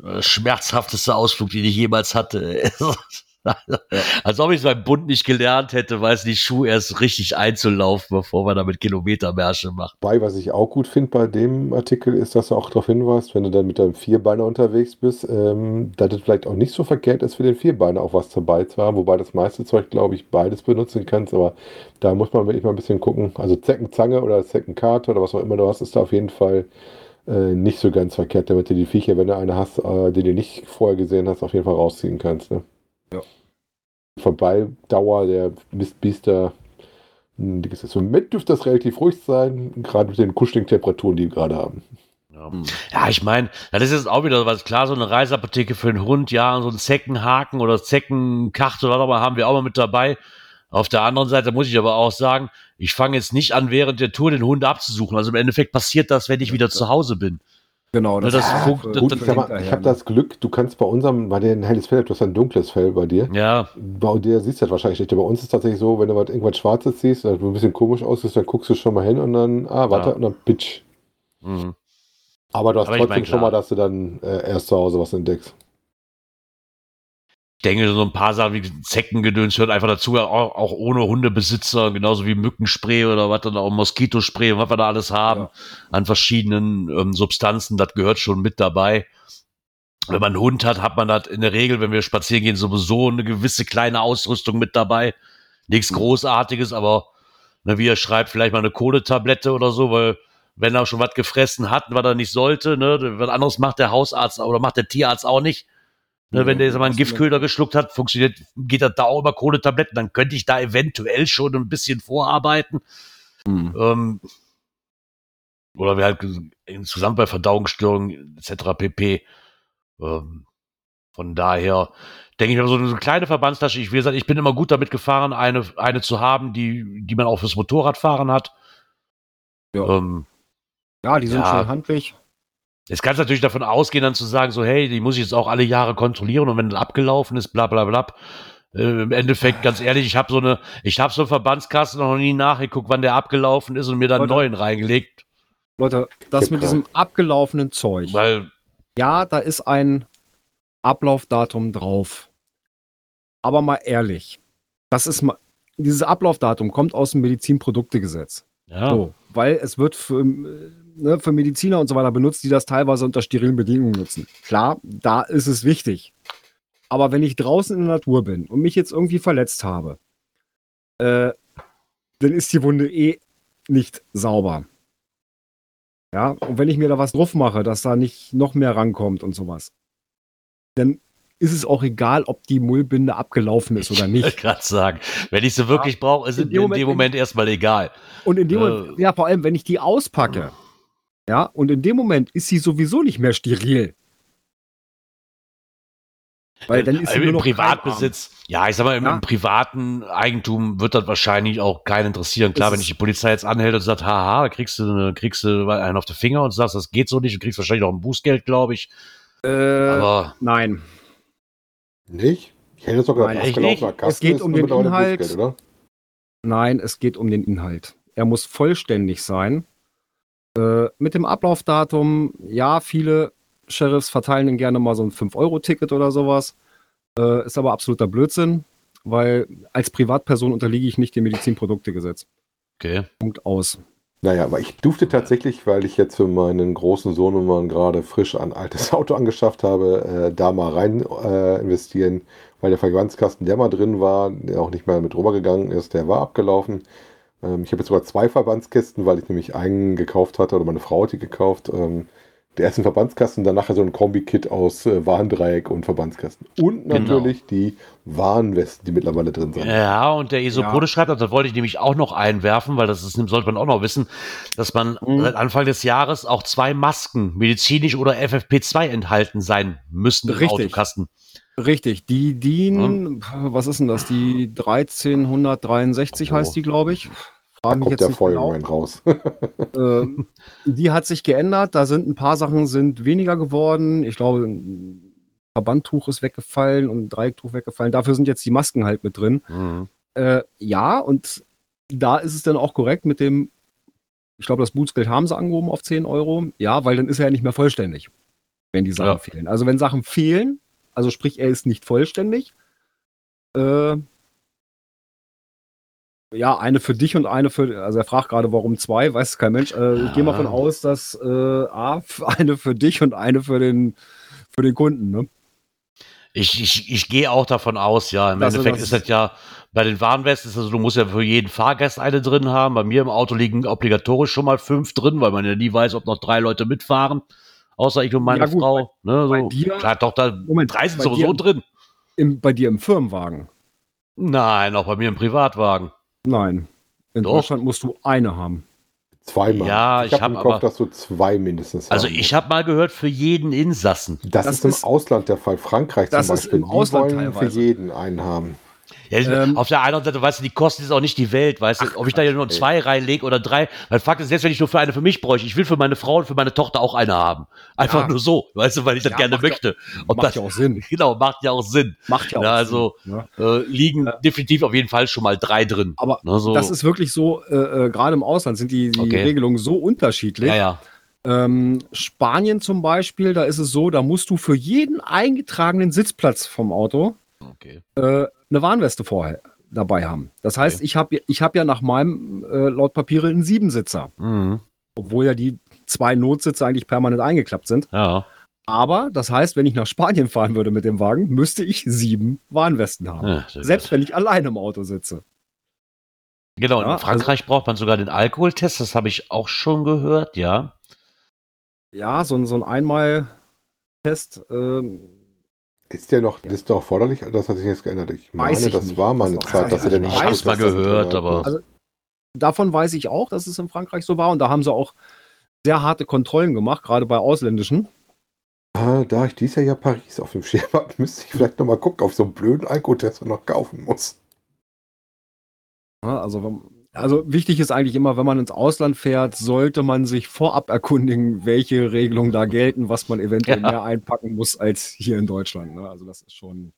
Äh, Schmerzhaftester Ausflug, den ich jemals hatte. Als ob ich es beim Bund nicht gelernt hätte, weiß die Schuhe erst richtig einzulaufen, bevor wir damit Kilometermärsche machen. Wobei, was ich auch gut finde bei dem Artikel, ist, dass du auch darauf hinweist, wenn du dann mit deinem Vierbeiner unterwegs bist, ähm, dass es vielleicht auch nicht so verkehrt ist, für den Vierbeiner auch was dabei zu haben, wobei das meiste Zeug, glaube ich, beides benutzen kannst, aber da muss man wirklich mal ein bisschen gucken. Also Zeckenzange oder Zeckenkarte oder was auch immer du hast, ist da auf jeden Fall äh, nicht so ganz verkehrt, damit du die Viecher, wenn du eine hast, äh, die du nicht vorher gesehen hast, auf jeden Fall rausziehen kannst. Ne? Ja. Vorbeidauer der Mistbiester ein dickes ist. Im Moment dürfte das relativ ruhig sein, gerade mit den kuscheligen Temperaturen, die wir gerade haben. Ja, Hm. ja ich meine, das ist jetzt auch wieder was. Klar, so eine Reiseapotheke für einen Hund, ja, so ein Zeckenhaken oder Zeckenkarte oder was auch immer haben wir auch mal mit dabei. Auf der anderen Seite muss ich aber auch sagen, ich fange jetzt nicht an, während der Tour den Hund abzusuchen. Also im Endeffekt passiert das, wenn ich wieder zu Hause bin. Genau, Ja, das ist das- Gut, das- ich, habe ne? das Glück, du kannst bei unserem, bei dir ein helles Fell, du hast ein dunkles Fell bei dir. Ja, Bei dir siehst du das wahrscheinlich nicht. Bei uns ist es tatsächlich so, wenn du was, irgendwas Schwarzes siehst, das ein bisschen komisch aussieht, dann guckst du schon mal hin und dann, ah, warte, Ja. und dann pitch. mhm. Aber du hast Aber ich trotzdem mein, schon mal, dass du dann äh, erst zu Hause was entdeckst. Ich denke, so ein paar Sachen wie Zeckengedöns hört einfach dazu, auch, auch ohne Hundebesitzer, genauso wie Mückenspray oder was dann auch Moskitospray und was wir da alles haben Ja. an verschiedenen ähm, Substanzen, das gehört schon mit dabei. Wenn man einen Hund hat, hat man das in der Regel, wenn wir spazieren gehen, sowieso eine gewisse kleine Ausrüstung mit dabei. Nichts Großartiges, aber ne, wie er schreibt, vielleicht mal eine Kohletablette oder so, weil wenn er schon was gefressen hat, was er nicht sollte, ne, was anderes macht der Hausarzt oder macht der Tierarzt auch nicht. Ne, wenn der jetzt mal einen Giftköder geschluckt hat, funktioniert, geht das da auch über Kohletabletten, dann könnte ich da eventuell schon ein bisschen vorarbeiten. Hm. Ähm, oder wir halt insgesamt bei Verdauungsstörungen etc. pp. Ähm, von daher denke ich mir so eine kleine Verbandstasche. Ich, wie gesagt, ich bin immer gut damit gefahren, eine, eine zu haben, die, die man auch fürs Motorradfahren hat. Ja. Ähm, Ja, die sind Ja. schön handlich. Jetzt kannst du natürlich davon ausgehen, dann zu sagen, so, hey, die muss ich jetzt auch alle Jahre kontrollieren und wenn das abgelaufen ist, bla bla bla. Äh, Im Endeffekt, ganz ehrlich, ich habe so eine, ich habe so einen Verbandskasten noch nie nachgeguckt, wann der abgelaufen ist und mir dann einen Leute. neuen reingelegt. Leute, das mit diesem abgelaufenen Zeug. Weil, Ja, da ist ein Ablaufdatum drauf. Aber mal ehrlich, das ist mal, dieses Ablaufdatum kommt aus dem Medizinproduktegesetz. ja, So, weil es wird für, ne, für Mediziner und so weiter benutzt, die das teilweise unter sterilen Bedingungen nutzen. Klar, da ist es wichtig. Aber wenn ich draußen in der Natur bin und mich jetzt irgendwie verletzt habe, äh, dann ist die Wunde eh nicht sauber. Ja, und wenn ich mir da was drauf mache, dass da nicht noch mehr rankommt und sowas, dann ist es auch egal, ob die Mullbinde abgelaufen ist oder ich nicht. wollte gerade sagen, wenn ich sie wirklich brauche, ist in in, dem in Moment, Moment erstmal egal. Und in dem Äh. Moment, ja, vor allem, wenn ich die auspacke, ja, und in dem Moment ist sie sowieso nicht mehr steril. Weil dann ist sie Äh, nur Im noch Privatbesitz, ja, ich sag mal, im, Ja. im privaten Eigentum wird das wahrscheinlich auch keinen interessieren. Klar, Es wenn dich die Polizei jetzt anhält und sagt, haha, da kriegst du, eine- kriegst du einen auf die Finger und sagst, das geht so nicht und kriegst wahrscheinlich auch ein Bußgeld, glaube ich. Äh, Aber nein. Nicht? Ich hätte sogar Nein, nicht. Kasten Es geht ist um den Inhalt. Oder? Nein, es geht um den Inhalt. Er muss vollständig sein. Äh, mit dem Ablaufdatum, ja, viele Sheriffs verteilen dann gerne mal so ein 5-Euro-Ticket oder sowas. Äh, ist aber absoluter Blödsinn, weil als Privatperson unterliege ich nicht dem Medizinproduktegesetz. okay. Punkt aus. Naja, aber ich durfte tatsächlich, weil ich jetzt für meinen großen Sohnemann gerade frisch ein altes Auto angeschafft habe, äh, da mal rein äh, investieren, weil der Verbandskasten, der mal drin war, der auch nicht mehr mit rübergegangen ist, der war abgelaufen. Ähm, ich habe jetzt sogar zwei Verbandskästen, weil ich nämlich einen gekauft hatte oder meine Frau hat die gekauft. Der erste Verbandskasten, dann nachher so ein Kombi-Kit aus äh, Warndreieck und Verbandskasten. Und Genau. natürlich die Warnwesten, die mittlerweile drin sind. Ja, und der Isopode Ja. schreibt, und das wollte ich nämlich auch noch einwerfen, weil das ist, sollte man auch noch wissen, dass man Mhm. seit Anfang des Jahres auch zwei Masken, medizinisch oder FFP2 enthalten sein müssen im Richtig. Autokasten. Richtig, die DIN, was ist denn das? Die 1363 Oh. heißt die, glaube ich. Da kommt der nicht genau. Feuerwehr raus. Ähm, die hat sich geändert. Da sind ein paar Sachen sind weniger geworden. Ich glaube, ein Verbandtuch ist weggefallen und ein Dreiecktuch weggefallen. Dafür sind jetzt die Masken halt mit drin. Mhm. Äh, ja, und da ist es dann auch korrekt mit dem, ich glaube, das Bootsgeld haben sie angehoben auf 10 Euro. Ja, weil dann ist er ja nicht mehr vollständig, wenn die Sachen Ja. fehlen. Also wenn Sachen fehlen, also sprich, er ist nicht vollständig, äh, ja, eine für dich und eine für, also er fragt gerade, warum zwei, weiß kein Mensch. Äh, Ich gehe mal Ja. von aus, dass äh, A, eine für dich und eine für den, für den Kunden, ne? Ich, ich, ich gehe auch davon aus, ja. Im Also Endeffekt das- ist das ja, bei den Warnwesten ist es also, du musst ja für jeden Fahrgast eine drin haben. Bei mir im Auto liegen obligatorisch schon mal fünf drin, weil man ja nie weiß, ob noch drei Leute mitfahren. Außer ich und meine Ja, gut, Frau. ne, bei so. dir- Klar, doch, da Moment, drei sind bei sowieso dir- drin. Im, bei dir im Firmenwagen? Nein, auch bei mir im Privatwagen. Nein. In Doch. Deutschland musst du eine haben. Zweimal. Ja, ich hab hab im aber- Kopf, dass du zwei mindestens Also haben ich habe mal gehört, für jeden Insassen. Das, das ist im ist- Ausland der Fall. Frankreich Das zum ist Beispiel. im Ausland die wollen teilweise. für jeden einen haben. Ja, Ähm, auf der einen Seite, weißt du, die kosten jetzt auch nicht die Welt, weißt du, ob ich da ja nur zwei reinlege oder drei. Weil Fakt ist, selbst wenn ich nur für eine für mich bräuchte, ich will für meine Frau und für meine Tochter auch eine haben. Einfach Ja. nur so, weißt du, weil ich das Ja, gerne ja- möchte. Und Macht das, ja auch Sinn. Genau, macht ja auch Sinn. Macht ja auch Ja, also, Sinn. ne? Äh, liegen definitiv auf jeden Fall schon mal drei drin. Aber Ne, so. das ist wirklich so, äh, äh, gerade im Ausland sind die, die Okay. Regelungen so unterschiedlich. ja, ja. Ähm, Spanien zum Beispiel, da ist es so, da musst du für jeden eingetragenen Sitzplatz vom Auto Okay. äh, eine Warnweste vorher dabei haben. Das heißt, Okay. ich habe ich hab ja nach meinem äh, laut Papiere einen Siebensitzer, Mhm. obwohl ja die zwei Notsitze eigentlich permanent eingeklappt sind. Ja. Aber das heißt, wenn ich nach Spanien fahren würde mit dem Wagen, müsste ich sieben Warnwesten haben. ja Selbst wenn ich alleine im Auto sitze. Genau, Ja, in Frankreich braucht man sogar den Alkoholtest, das habe ich auch schon gehört, ja. Ja, so, ein- so ein Einmal-Test. Ähm, Ist der noch, das ist doch erforderlich? Das hat sich jetzt geändert. Ich meine, Weiß ich das nicht. war mal eine Das Zeit, dass er ich den nicht. Ich hab's mal Alkoholtest gehört, aber-. Also- davon weiß ich auch, dass es in Frankreich so war. Und da haben sie auch sehr harte Kontrollen gemacht, gerade bei Ausländischen. Ah, da ich dieses Jahr ja Paris auf dem Schirm habe, müsste ich vielleicht nochmal gucken, auf so einen blöden Alkoholtest man noch kaufen muss. Ja, also, wenn- also wichtig ist eigentlich immer, wenn man ins Ausland fährt, sollte man sich vorab erkundigen, welche Regelungen da gelten, was man eventuell Ja. mehr einpacken muss als hier in Deutschland. Ne? Also das ist schon,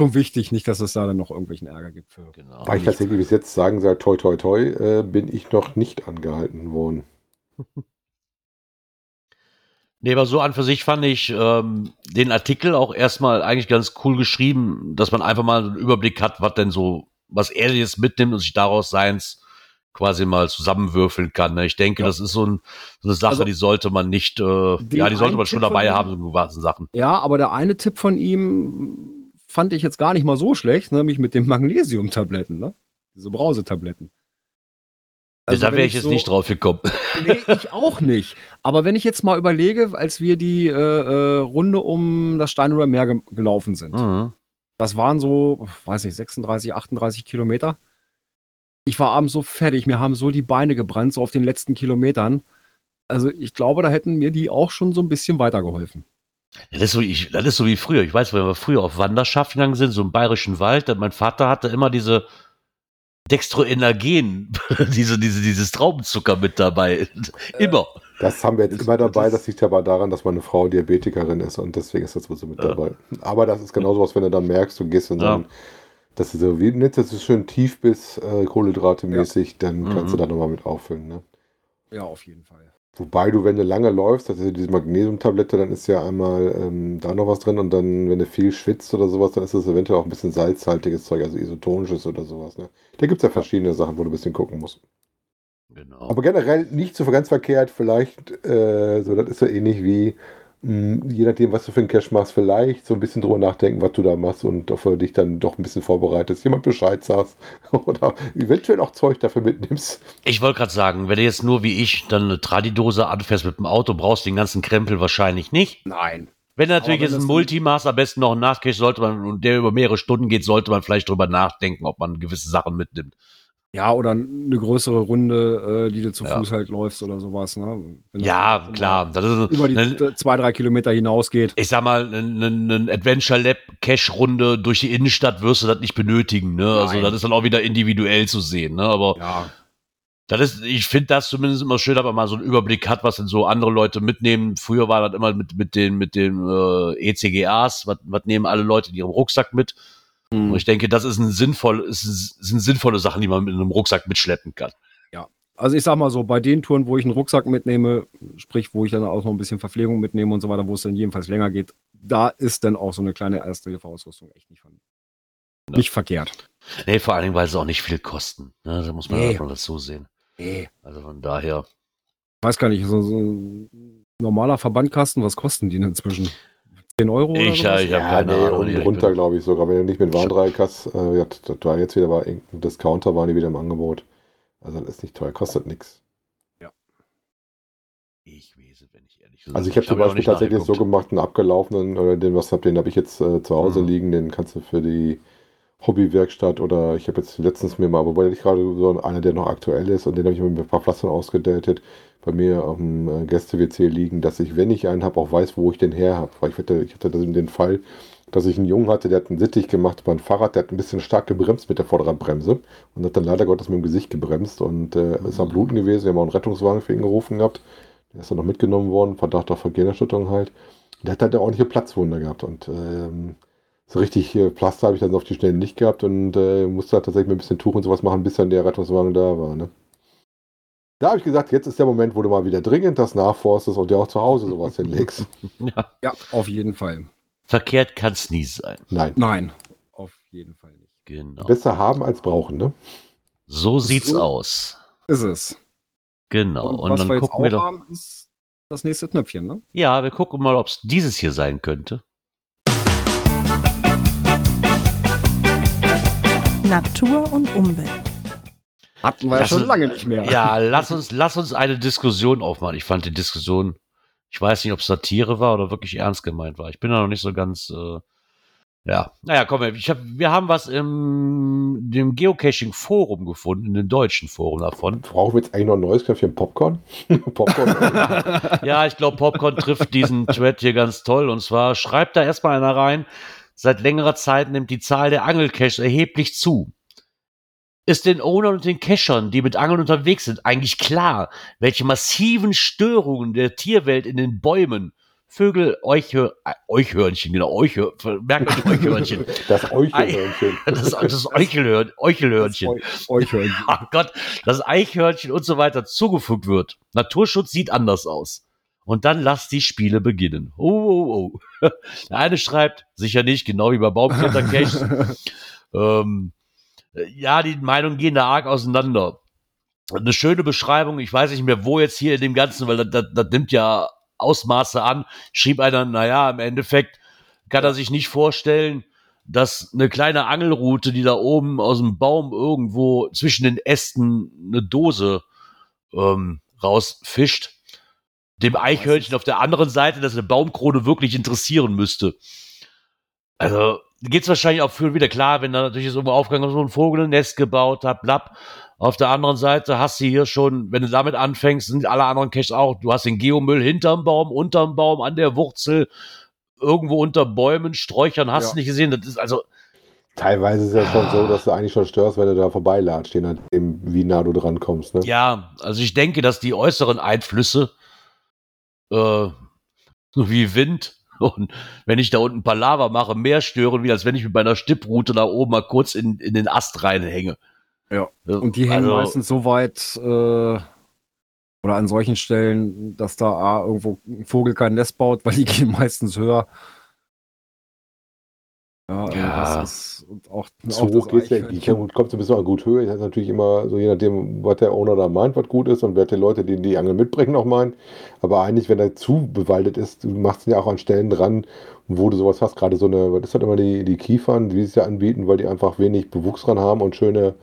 schon wichtig, nicht, dass es da dann noch irgendwelchen Ärger gibt für. Genau. Weil ich tatsächlich bis jetzt sagen soll, toi toi toi, äh, bin ich noch nicht angehalten worden. Nee, aber so an für sich fand ich ähm, den Artikel auch erstmal eigentlich ganz cool geschrieben, dass man einfach mal einen Überblick hat, was denn so, was er jetzt mitnimmt und sich daraus seins quasi mal zusammenwürfeln kann. Ne? Ich denke, Ja. das ist so, ein, so eine Sache, Also, die sollte man nicht, äh, ja, die sollte man schon Tipp dabei haben, so gewissen Sachen. Ja, aber der eine Tipp von ihm fand ich jetzt gar nicht mal so schlecht, nämlich mit den Magnesiumtabletten, ne? Diese Brausetabletten. Also da wäre ich jetzt so- nicht drauf gekommen. Nee, ich auch nicht. Aber wenn ich jetzt mal überlege, als wir die äh, äh, Runde um das Steinhuder Meer ge gelaufen sind, Mhm. Das waren so, weiß nicht, 36, 38 Kilometer. Ich war abends so fertig, mir haben so die Beine gebrannt, so auf den letzten Kilometern. Also ich glaube, da hätten mir die auch schon so ein bisschen weitergeholfen. Das ist, so, ich, das ist so wie früher. Ich weiß, wenn wir früher auf Wanderschaft gegangen sind, so im bayerischen Wald, mein Vater hatte immer diese Dextroenergen, diese, diese, dieses Traubenzucker mit dabei. Immer. Das haben wir jetzt Das- immer dabei. das- Das liegt aber daran, dass meine Frau Diabetikerin ist und deswegen ist das so mit Ja. dabei. Aber das ist genauso was, wenn du dann merkst, du gehst in so Ja. ein, dass du so wie nicht, das ist schön tief bis äh, Kohlenhydrate mäßig, dann Mhm. kannst du da nochmal mit auffüllen. Ne? Ja, auf jeden Fall. Wobei du, wenn du lange läufst, ist ja diese Magnesiumtablette, dann ist ja einmal ähm, da noch was drin und dann, wenn du viel schwitzt oder sowas, dann ist das eventuell auch ein bisschen salzhaltiges Zeug, also isotonisches oder sowas. Ne? Da gibt es ja verschiedene Sachen, wo du ein bisschen gucken musst. Genau. Aber generell nicht so ganz verkehrt, vielleicht, äh, so, das ist so ähnlich wie, mh, je nachdem, was du für einen Cash machst, vielleicht so ein bisschen drüber nachdenken, was du da machst und auf dich dann doch ein bisschen vorbereitest, jemand Bescheid sagst oder eventuell auch Zeug dafür mitnimmst. Ich wollte gerade sagen, wenn du jetzt nur wie ich dann eine Tradidose anfährst mit dem Auto, brauchst du den ganzen Krempel wahrscheinlich nicht. Nein. Wenn du natürlich wenn jetzt ein das- Multimaß, am besten noch ein Nachcache, sollte man, und der über mehrere Stunden geht, sollte man vielleicht drüber nachdenken, ob man gewisse Sachen mitnimmt. Ja, oder eine größere Runde, äh, die du zu Ja. Fuß halt läufst oder sowas. Ne? Wenn das Ja, schon klar. Das ist Über die ne, zwei, drei Kilometer hinausgeht. ich sag mal, eine eine Adventure Lab Cash-Runde durch die Innenstadt wirst du das nicht benötigen. Ne? Also das ist dann auch wieder individuell zu sehen. Ne? Aber Ja, das ist, ich finde das zumindest immer schön, man mal so einen Überblick hat, was denn so andere Leute mitnehmen. Früher war das immer mit, mit den, mit den äh, ECGAs, was, was nehmen alle Leute in ihrem Rucksack mit. Und ich denke, das ist ein sinnvoll, ist, sind sinnvolle Sachen, die man mit einem Rucksack mitschleppen kann. Also ich sag mal so, bei den Touren, wo ich einen Rucksack mitnehme, sprich, wo ich dann auch noch ein bisschen Verpflegung mitnehme und so weiter, wo es dann jedenfalls länger geht, da ist dann auch so eine kleine Erste-Hilfe-Ausrüstung echt nicht, ver Ja. nicht verkehrt. Nee, vor allen Dingen, weil sie auch nicht viel kosten. Ne? Da muss man Nee. auch mal dazu sehen. Nee. Also von daher. Ich weiß gar nicht, so, so ein normaler Verbandkasten, was kosten die denn inzwischen? 10 Euro? oder Ich, äh, ich habe Ja, keine nee, Ahnung. und Ich runter, glaube ich sogar. Wenn du nicht mit Warndreieck hast, äh, ja, das war jetzt wieder bei irgendeinem Discounter, waren die wieder im Angebot. Also das ist nicht teuer, kostet nichts. Ich weiß es, wenn ich ehrlich bin. Also ich habe zum ja auch Beispiel tatsächlich so gemacht, einen abgelaufenen, oder den was hab, den habe ich jetzt äh, zu Hause Mhm. liegen, den kannst du für die Hobbywerkstatt oder ich habe jetzt letztens mir mal, wobei ich gerade so einer, der noch aktuell ist und den habe ich mir mit ein paar Pflastern ausgedatet, bei mir auf dem äh, Gäste-WC liegen, dass ich, wenn ich einen habe, auch weiß, wo ich den her habe. Weil ich hatte, ich hatte das in den Fall, dass ich einen Jungen hatte, der hat einen Sittich gemacht beim Fahrrad, der hat ein bisschen stark gebremst mit der Vorderradbremse und hat dann leider Gottes mit dem Gesicht gebremst und äh, ist am Bluten gewesen. Wir haben auch einen Rettungswagen für ihn gerufen gehabt. Der ist dann noch mitgenommen worden, Verdacht auf Vergehrenerschütterung halt. Der hat halt eine ordentliche Platzwunde gehabt und ähm, so richtig äh, Pflaster habe ich dann auf die Stelle nicht gehabt und äh, musste halt tatsächlich mit ein bisschen Tuch und sowas machen, bis dann der Rettungswagen da war. Ne? Da habe ich gesagt, jetzt ist der Moment, wo du mal wieder dringend das nachforstest und dir auch zu Hause sowas hinlegst. Ja, Ja, auf jeden Fall. verkehrt kann es nie sein. Nein. Nein, auf jeden Fall nicht. Genau. Besser haben als brauchen, ne? So sieht's So. aus. Ist es. Genau. Und, was dann wir jetzt gucken wir doch. haben, ist das nächste Knöpfchen, ne? Ja, wir gucken mal, ob es dieses hier sein könnte. Natur und Umwelt. Hatten wir ja schon ist- lange nicht mehr. Ja, lass uns, lass uns eine Diskussion aufmachen. Ich fand die Diskussion, ich weiß nicht, ob es Satire war oder wirklich ernst gemeint war. Ich bin da noch nicht so ganz, äh, ja. Naja, komm, ich hab, wir haben was im dem Geocaching-Forum gefunden, in dem deutschen Forum davon. Brauchen wir jetzt eigentlich noch ein neues Knöpfchen Popcorn? Popcorn. Ja, ich glaube, Popcorn trifft diesen Thread hier ganz toll. Und zwar schreibt da erstmal einer rein, seit längerer Zeit nimmt die Zahl der Angelcaches erheblich zu. Ist den Ownern und den Cachern, die mit Angeln unterwegs sind, eigentlich klar, welche massiven Störungen der Tierwelt in den Bäumen, Vögel, Euchhör, äh, Euchhörnchen, genau, Euchhör, merkt euch Euchhörnchen, Das Eichhörnchen. das, das Euchelhör, Euchelhörnchen. Eu- Euch hören. Ach Gott, das Eichhörnchen und so weiter zugefügt wird. Naturschutz sieht anders aus. Und dann lasst die Spiele beginnen. Oh, oh, oh. Der eine schreibt, sicher nicht, genau wie bei Baumklettercaches. ähm, äh, ja, die Meinungen gehen da arg auseinander. Eine schöne Beschreibung, ich weiß nicht mehr, wo jetzt hier in dem Ganzen, weil das, das, das nimmt ja Ausmaße an, schrieb einer, naja, im Endeffekt kann er sich nicht vorstellen, dass eine kleine Angelrute, die da oben aus dem Baum irgendwo zwischen den Ästen eine Dose ähm, rausfischt, dem Eichhörnchen auf der anderen Seite, das eine Baumkrone wirklich interessieren müsste. Also geht's wahrscheinlich auch für wieder klar, wenn da natürlich jetzt irgendwo aufgegangen ist, so ein Vogel ein Nest gebaut hat, blapp. Auf der anderen Seite hast du hier schon, wenn du damit anfängst, sind alle anderen Caches auch, du hast den Geomüll hinterm Baum, unterm Baum, an der Wurzel, irgendwo unter Bäumen, Sträuchern, hast Ja. du nicht gesehen. Das ist also, Teilweise ist es ja schon so, dass du eigentlich schon störst, wenn du da vorbeilatscht, je nachdem, wie nah du dran kommst. Ne? Ja, also ich denke, dass die äußeren Einflüsse, äh, so wie Wind und wenn ich da unten Palaver mache, mehr stören, wie als wenn ich mit meiner Stipprute da oben mal kurz in, in den Ast reinhänge. Ja. Und die hängen also, meistens so weit äh, oder an solchen Stellen, dass da A, irgendwo ein Vogel kein Nest baut, weil die gehen meistens höher. Ja, also Ja. das ist und auch, So auch hoch das geht's ja. Die kommt so ein bisschen an gut Höhe. Das ist natürlich immer so, je nachdem, was der Owner da meint, was gut ist und wer die Leute, die die Angel mitbringen, auch meinen. Aber eigentlich, wenn er zu bewaldet ist, du machst ihn ja auch an Stellen dran, wo du sowas hast. Gerade so eine, was ist halt immer die, die Kiefern, die es ja anbieten, weil die einfach wenig Bewuchs dran haben und schöne,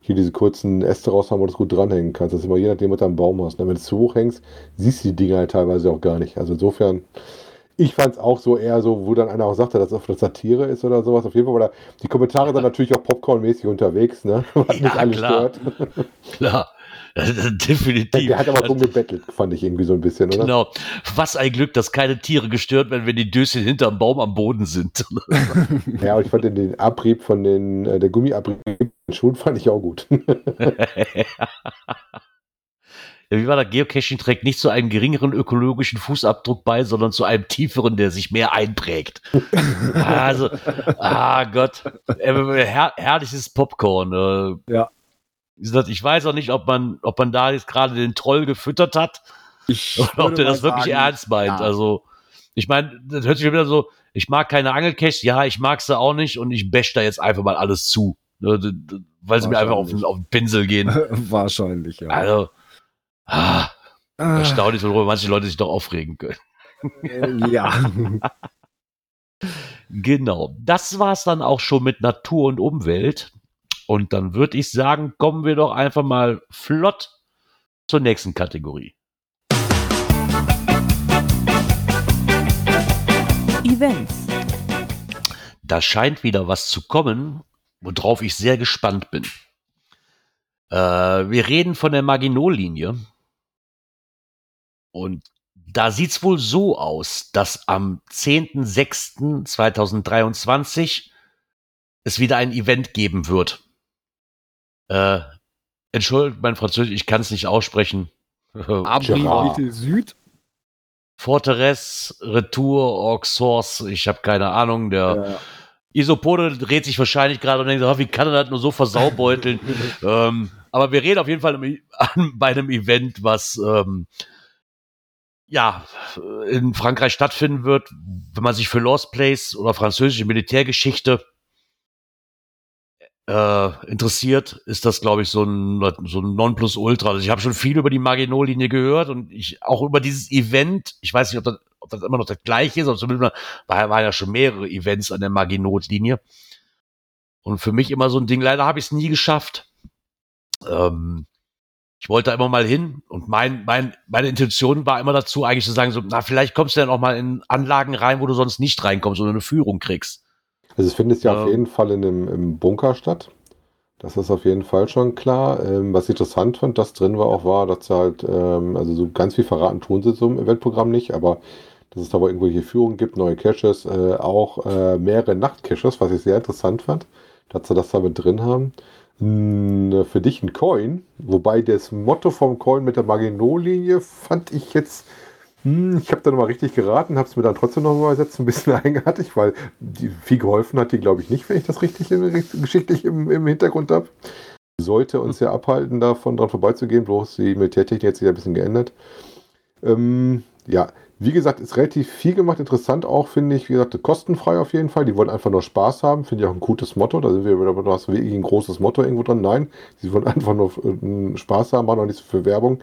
hier diese kurzen Äste raus haben, wo du es gut dranhängen kannst. Das ist immer je nachdem, was du am Baum hast. ne? Wenn du es zu hoch hängst, siehst du die Dinger halt teilweise auch gar nicht. Also insofern, Ich fand es auch so eher so, wo dann einer auch sagte, dass das eine Satire ist oder sowas. Auf jeden Fall da die Kommentare dann natürlich auch Popcorn-mäßig unterwegs, ne? Was Ja, nicht alles klar. stört. Klar. Definitiv. Der hat aber rumgebettelt, fand ich irgendwie so ein bisschen, oder? Genau. Was ein Glück, dass keine Tiere gestört werden, wenn die Döschen hinterm Baum am Boden sind. Ja, und ich fand den, Abrieb von den, äh, der Gummiabrieb Schuhen fand ich auch gut. Wie war das? Geocaching trägt nicht zu einem geringeren ökologischen Fußabdruck bei, sondern zu einem tieferen, der sich mehr einprägt. also, ah Gott, äh, her herrliches Popcorn. Äh, Ja. Ich weiß auch nicht, ob man, ob man da jetzt gerade den Troll gefüttert hat Ich oder ob der das wirklich sagen, ernst meint. ja. Also, ich meine, das hört sich wieder so, ich mag keine Angelcaches, ja, ich mag sie auch nicht und ich bash da jetzt einfach mal alles zu. Ne, Weil sie mir einfach auf den, auf den Pinsel gehen. Wahrscheinlich, ja. Also, ah, Ah, erstaunlich, worüber manche Leute sich doch aufregen können. äh, ja. Genau. Das war's dann auch schon mit Natur und Umwelt. Und dann würde ich sagen, kommen wir doch einfach mal flott zur nächsten Kategorie. Events. Da scheint wieder was zu kommen, worauf ich sehr gespannt bin. Äh, wir reden von der Maginot-Linie. Und da sieht's wohl so aus, dass am 10.06.2023 es wieder ein Event geben wird. Äh, entschuldigt mein Französisch, ich kann es nicht aussprechen. Abri Süd. Fortress, Retour, Auxsource, ich habe keine Ahnung. Der Äh, Isopode dreht sich wahrscheinlich gerade und denkt, ah, wie kann er das nur so versaubeuteln? ähm, aber wir reden auf jeden Fall an, bei einem Event, was ähm, ja in Frankreich stattfinden wird. Wenn man sich für Lost Place oder französische Militärgeschichte äh, interessiert, ist das, glaube ich, so ein, so ein Nonplusultra. Also ich habe schon viel über die Maginot-Linie gehört und ich auch über dieses Event. Ich weiß nicht, ob das, ob das immer noch das gleiche ist, aber zumindest war, waren ja schon mehrere Events an der Maginot-Linie. Und für mich immer so ein Ding. Leider habe ich es nie geschafft. Ähm, ich wollte da immer mal hin und mein, mein, meine Intention war immer dazu, eigentlich zu sagen, so, na, vielleicht kommst du dann auch mal in Anlagen rein, wo du sonst nicht reinkommst oder eine Führung kriegst. Also es findet ja auf Ähm. jeden Fall in einem, im Bunker statt. Das ist auf jeden Fall schon klar. Ähm, was ich interessant fand, das drin war auch war, dass sie halt, ähm, also so ganz viel verraten tun sie so im Eventprogramm nicht, aber dass es da wohl irgendwelche Führungen gibt, neue Caches, äh, auch äh, mehrere Nachtcaches, was ich sehr interessant fand, dass sie das da mit drin haben. Mm, Für dich ein Coin, wobei das Motto vom Coin mit der Maginot-Linie fand ich jetzt hm, Ich habe da nochmal richtig geraten, habe es mir dann trotzdem noch übersetzt, ein bisschen eigenartig, weil die, viel geholfen hat die, glaube ich, nicht, wenn ich das richtig geschichtlich im, im Hintergrund habe. Sollte uns ja abhalten, davon dran vorbeizugehen, bloß die Militärtechnik hat sich ja ein bisschen geändert. Ähm, ja, wie gesagt, ist relativ viel gemacht, interessant auch, finde ich. Wie gesagt, kostenfrei auf jeden Fall. Die wollen einfach nur Spaß haben, finde ich auch ein gutes Motto. Da sind wir wieder, du hast wirklich ein großes Motto irgendwo dran. Nein, sie wollen einfach nur äh, Spaß haben, machen auch nicht so für Werbung.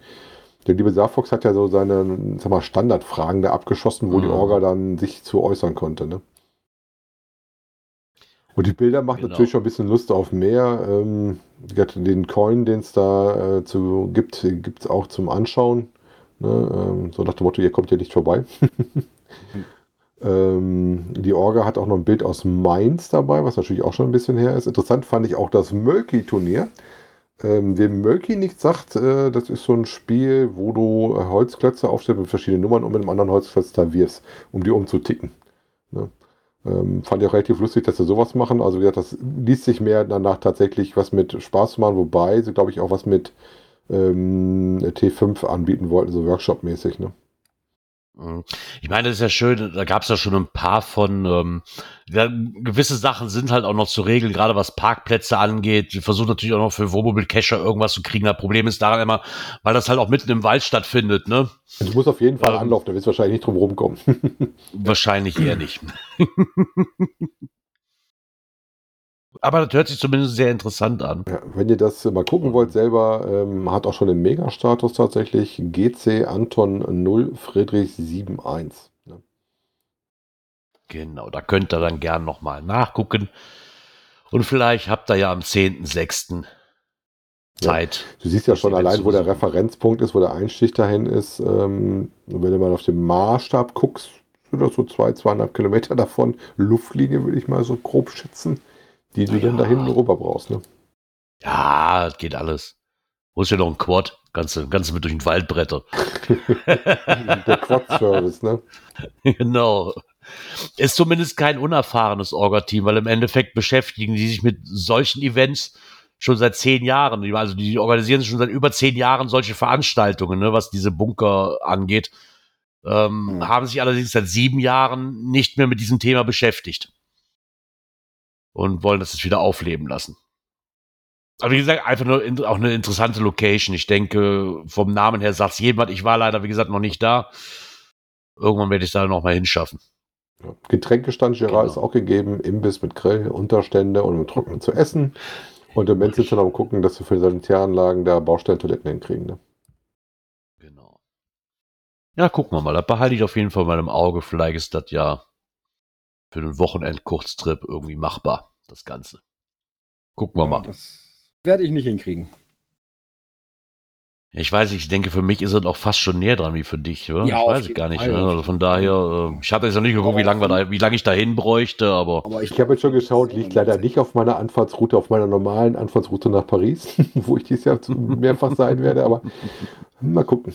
Der liebe Saarfox hat ja so seine sag mal, Standardfragen da abgeschossen, wo die Mhm. Orga dann sich zu äußern konnte. Ne? Und die Bilder machen Genau. natürlich schon ein bisschen Lust auf mehr. Ähm, den Coin, den es da äh, zu, gibt, gibt es auch zum Anschauen. Ne? Ähm, so nach dem Motto, ihr kommt hier nicht vorbei. ähm, die Orga hat auch noch ein Bild aus Mainz dabei, was natürlich auch schon ein bisschen her ist. Interessant fand ich auch das Mölki-Turnier. Ähm, wem Mölki nicht sagt, äh, das ist so ein Spiel, wo du äh, Holzklötze aufstellst mit verschiedenen Nummern und mit einem anderen Holzklotz da wirfst, um die umzuticken. Ne? Ähm, fand ich auch relativ lustig, dass sie sowas machen. Also wie gesagt, das liest sich mehr danach tatsächlich was mit Spaß zu machen, wobei sie, glaube ich, auch was mit ähm, T5 anbieten wollten, so Workshop-mäßig. Ne? Mhm. Ich meine, das ist ja schön, da gab es ja schon ein paar von, ähm, ja, gewisse Sachen sind halt auch noch zu regeln, gerade was Parkplätze angeht. Wir versuchen natürlich auch noch für Wohnmobil-Cacher irgendwas zu kriegen. Das Problem ist daran immer, weil das halt auch mitten im Wald stattfindet, ne? Du musst auf jeden Fall Ähm. anlaufen, da wirst du wahrscheinlich nicht drum rumkommen. Wahrscheinlich eher nicht. Aber das hört sich zumindest sehr interessant an. Ja, wenn ihr das mal gucken wollt selber, ähm, hat auch schon den Mega-Status tatsächlich. GC Anton 0 Friedrich 71. Ne? Genau, da könnt ihr dann gern nochmal nachgucken. Und vielleicht habt ihr ja am 10.06. Zeit. Du siehst ja schon allein, wo der. Referenzpunkt ist, wo der Einstich dahin ist. Ähm, wenn du mal auf den Maßstab guckst, sind das so zwei, zweieinhalb Kilometer davon. Luftlinie würde ich mal so grob schätzen, die du Ja. dann da hinten rüber brauchst. Ne? Ja, das geht alles. Wo ist ja noch ein Quad? Ganze, ganze mit durch den Wald bretter. Der Quad-Service, ne? genau. Ist zumindest kein unerfahrenes Orga-Team, weil im Endeffekt beschäftigen die sich mit solchen Events schon seit zehn Jahren. Also die organisieren schon seit über zehn Jahren solche Veranstaltungen, ne, was diese Bunker angeht. Ähm, Hm. Haben sich allerdings seit sieben Jahren nicht mehr mit diesem Thema beschäftigt. Und wollen das jetzt wieder aufleben lassen. Aber wie gesagt, einfach nur in, auch eine interessante Location. Ich denke, vom Namen her sagt jemand, ich war leider, wie gesagt, noch nicht da. Irgendwann werde ich da noch mal hinschaffen. Getränkestand Gerard Genau. ist auch gegeben, Imbiss mit Grill, Unterstände und mit Trocknen zu essen. Und der Mensch ist dann am gucken, dass wir für die Sanitäranlagen da Baustellentoiletten hinkriegen. Ne? Genau. Ja, gucken wir mal. Da behalte ich auf jeden Fall mal im Auge. Vielleicht ist das ja für einen Wochenend-Kurztrip irgendwie machbar, das Ganze. Gucken wir mal. Das werde ich nicht hinkriegen. Ich weiß, ich denke, für mich ist es auch fast schon näher dran wie für dich, oder? Ja, ich weiß es gar nicht. Ne? Also von daher, äh, ich habe jetzt noch nicht geguckt, wie lange da, wie lange ich dahin bräuchte, aber Aber Ich habe jetzt schon geschaut, liegt leider nicht auf meiner Anfahrtsroute, auf meiner normalen Anfahrtsroute nach Paris, wo ich dieses Jahr mehrfach sein werde, aber mal gucken.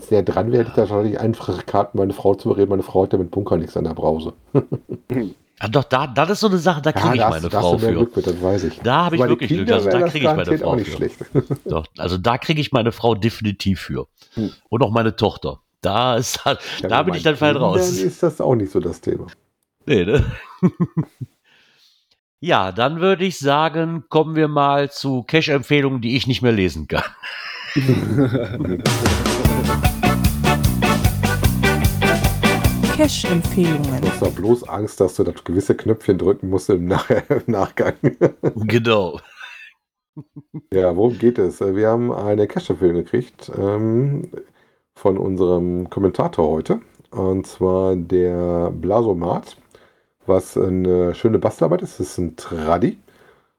Wenn näher dran wäre, hätte ich wahrscheinlich einfache Karten, meine Frau zu bereden. Meine Frau hat ja mit Bunker nichts an der Brause. ja, doch, da, das ist so eine Sache, da kriege ich da meine da Frau mehr für. Glück mit, das weiß ich. Da habe ich wirklich Glück. Kinder Also, wäre da das kriege ich meine Frau für. Doch, also da kriege ich meine Frau definitiv für. Hm. Und auch meine Tochter. Da ist halt, Ja, da bin ich dann fein Kindern raus. ist das auch nicht so das Thema. Nee, ne? ja, dann würde ich sagen, kommen wir mal zu Cash-Empfehlungen, die ich nicht mehr lesen kann. Cash-Empfehlungen. Du hast da bloß Angst, dass du das gewisse Knöpfchen drücken musst im, Nach im Nachgang. genau. Ja, worum geht es? Wir haben eine Cash-Empfehlung gekriegt ähm, von unserem Kommentator heute. Und zwar der Blasomat, was eine schöne Bastelarbeit ist. Das ist ein Tradi.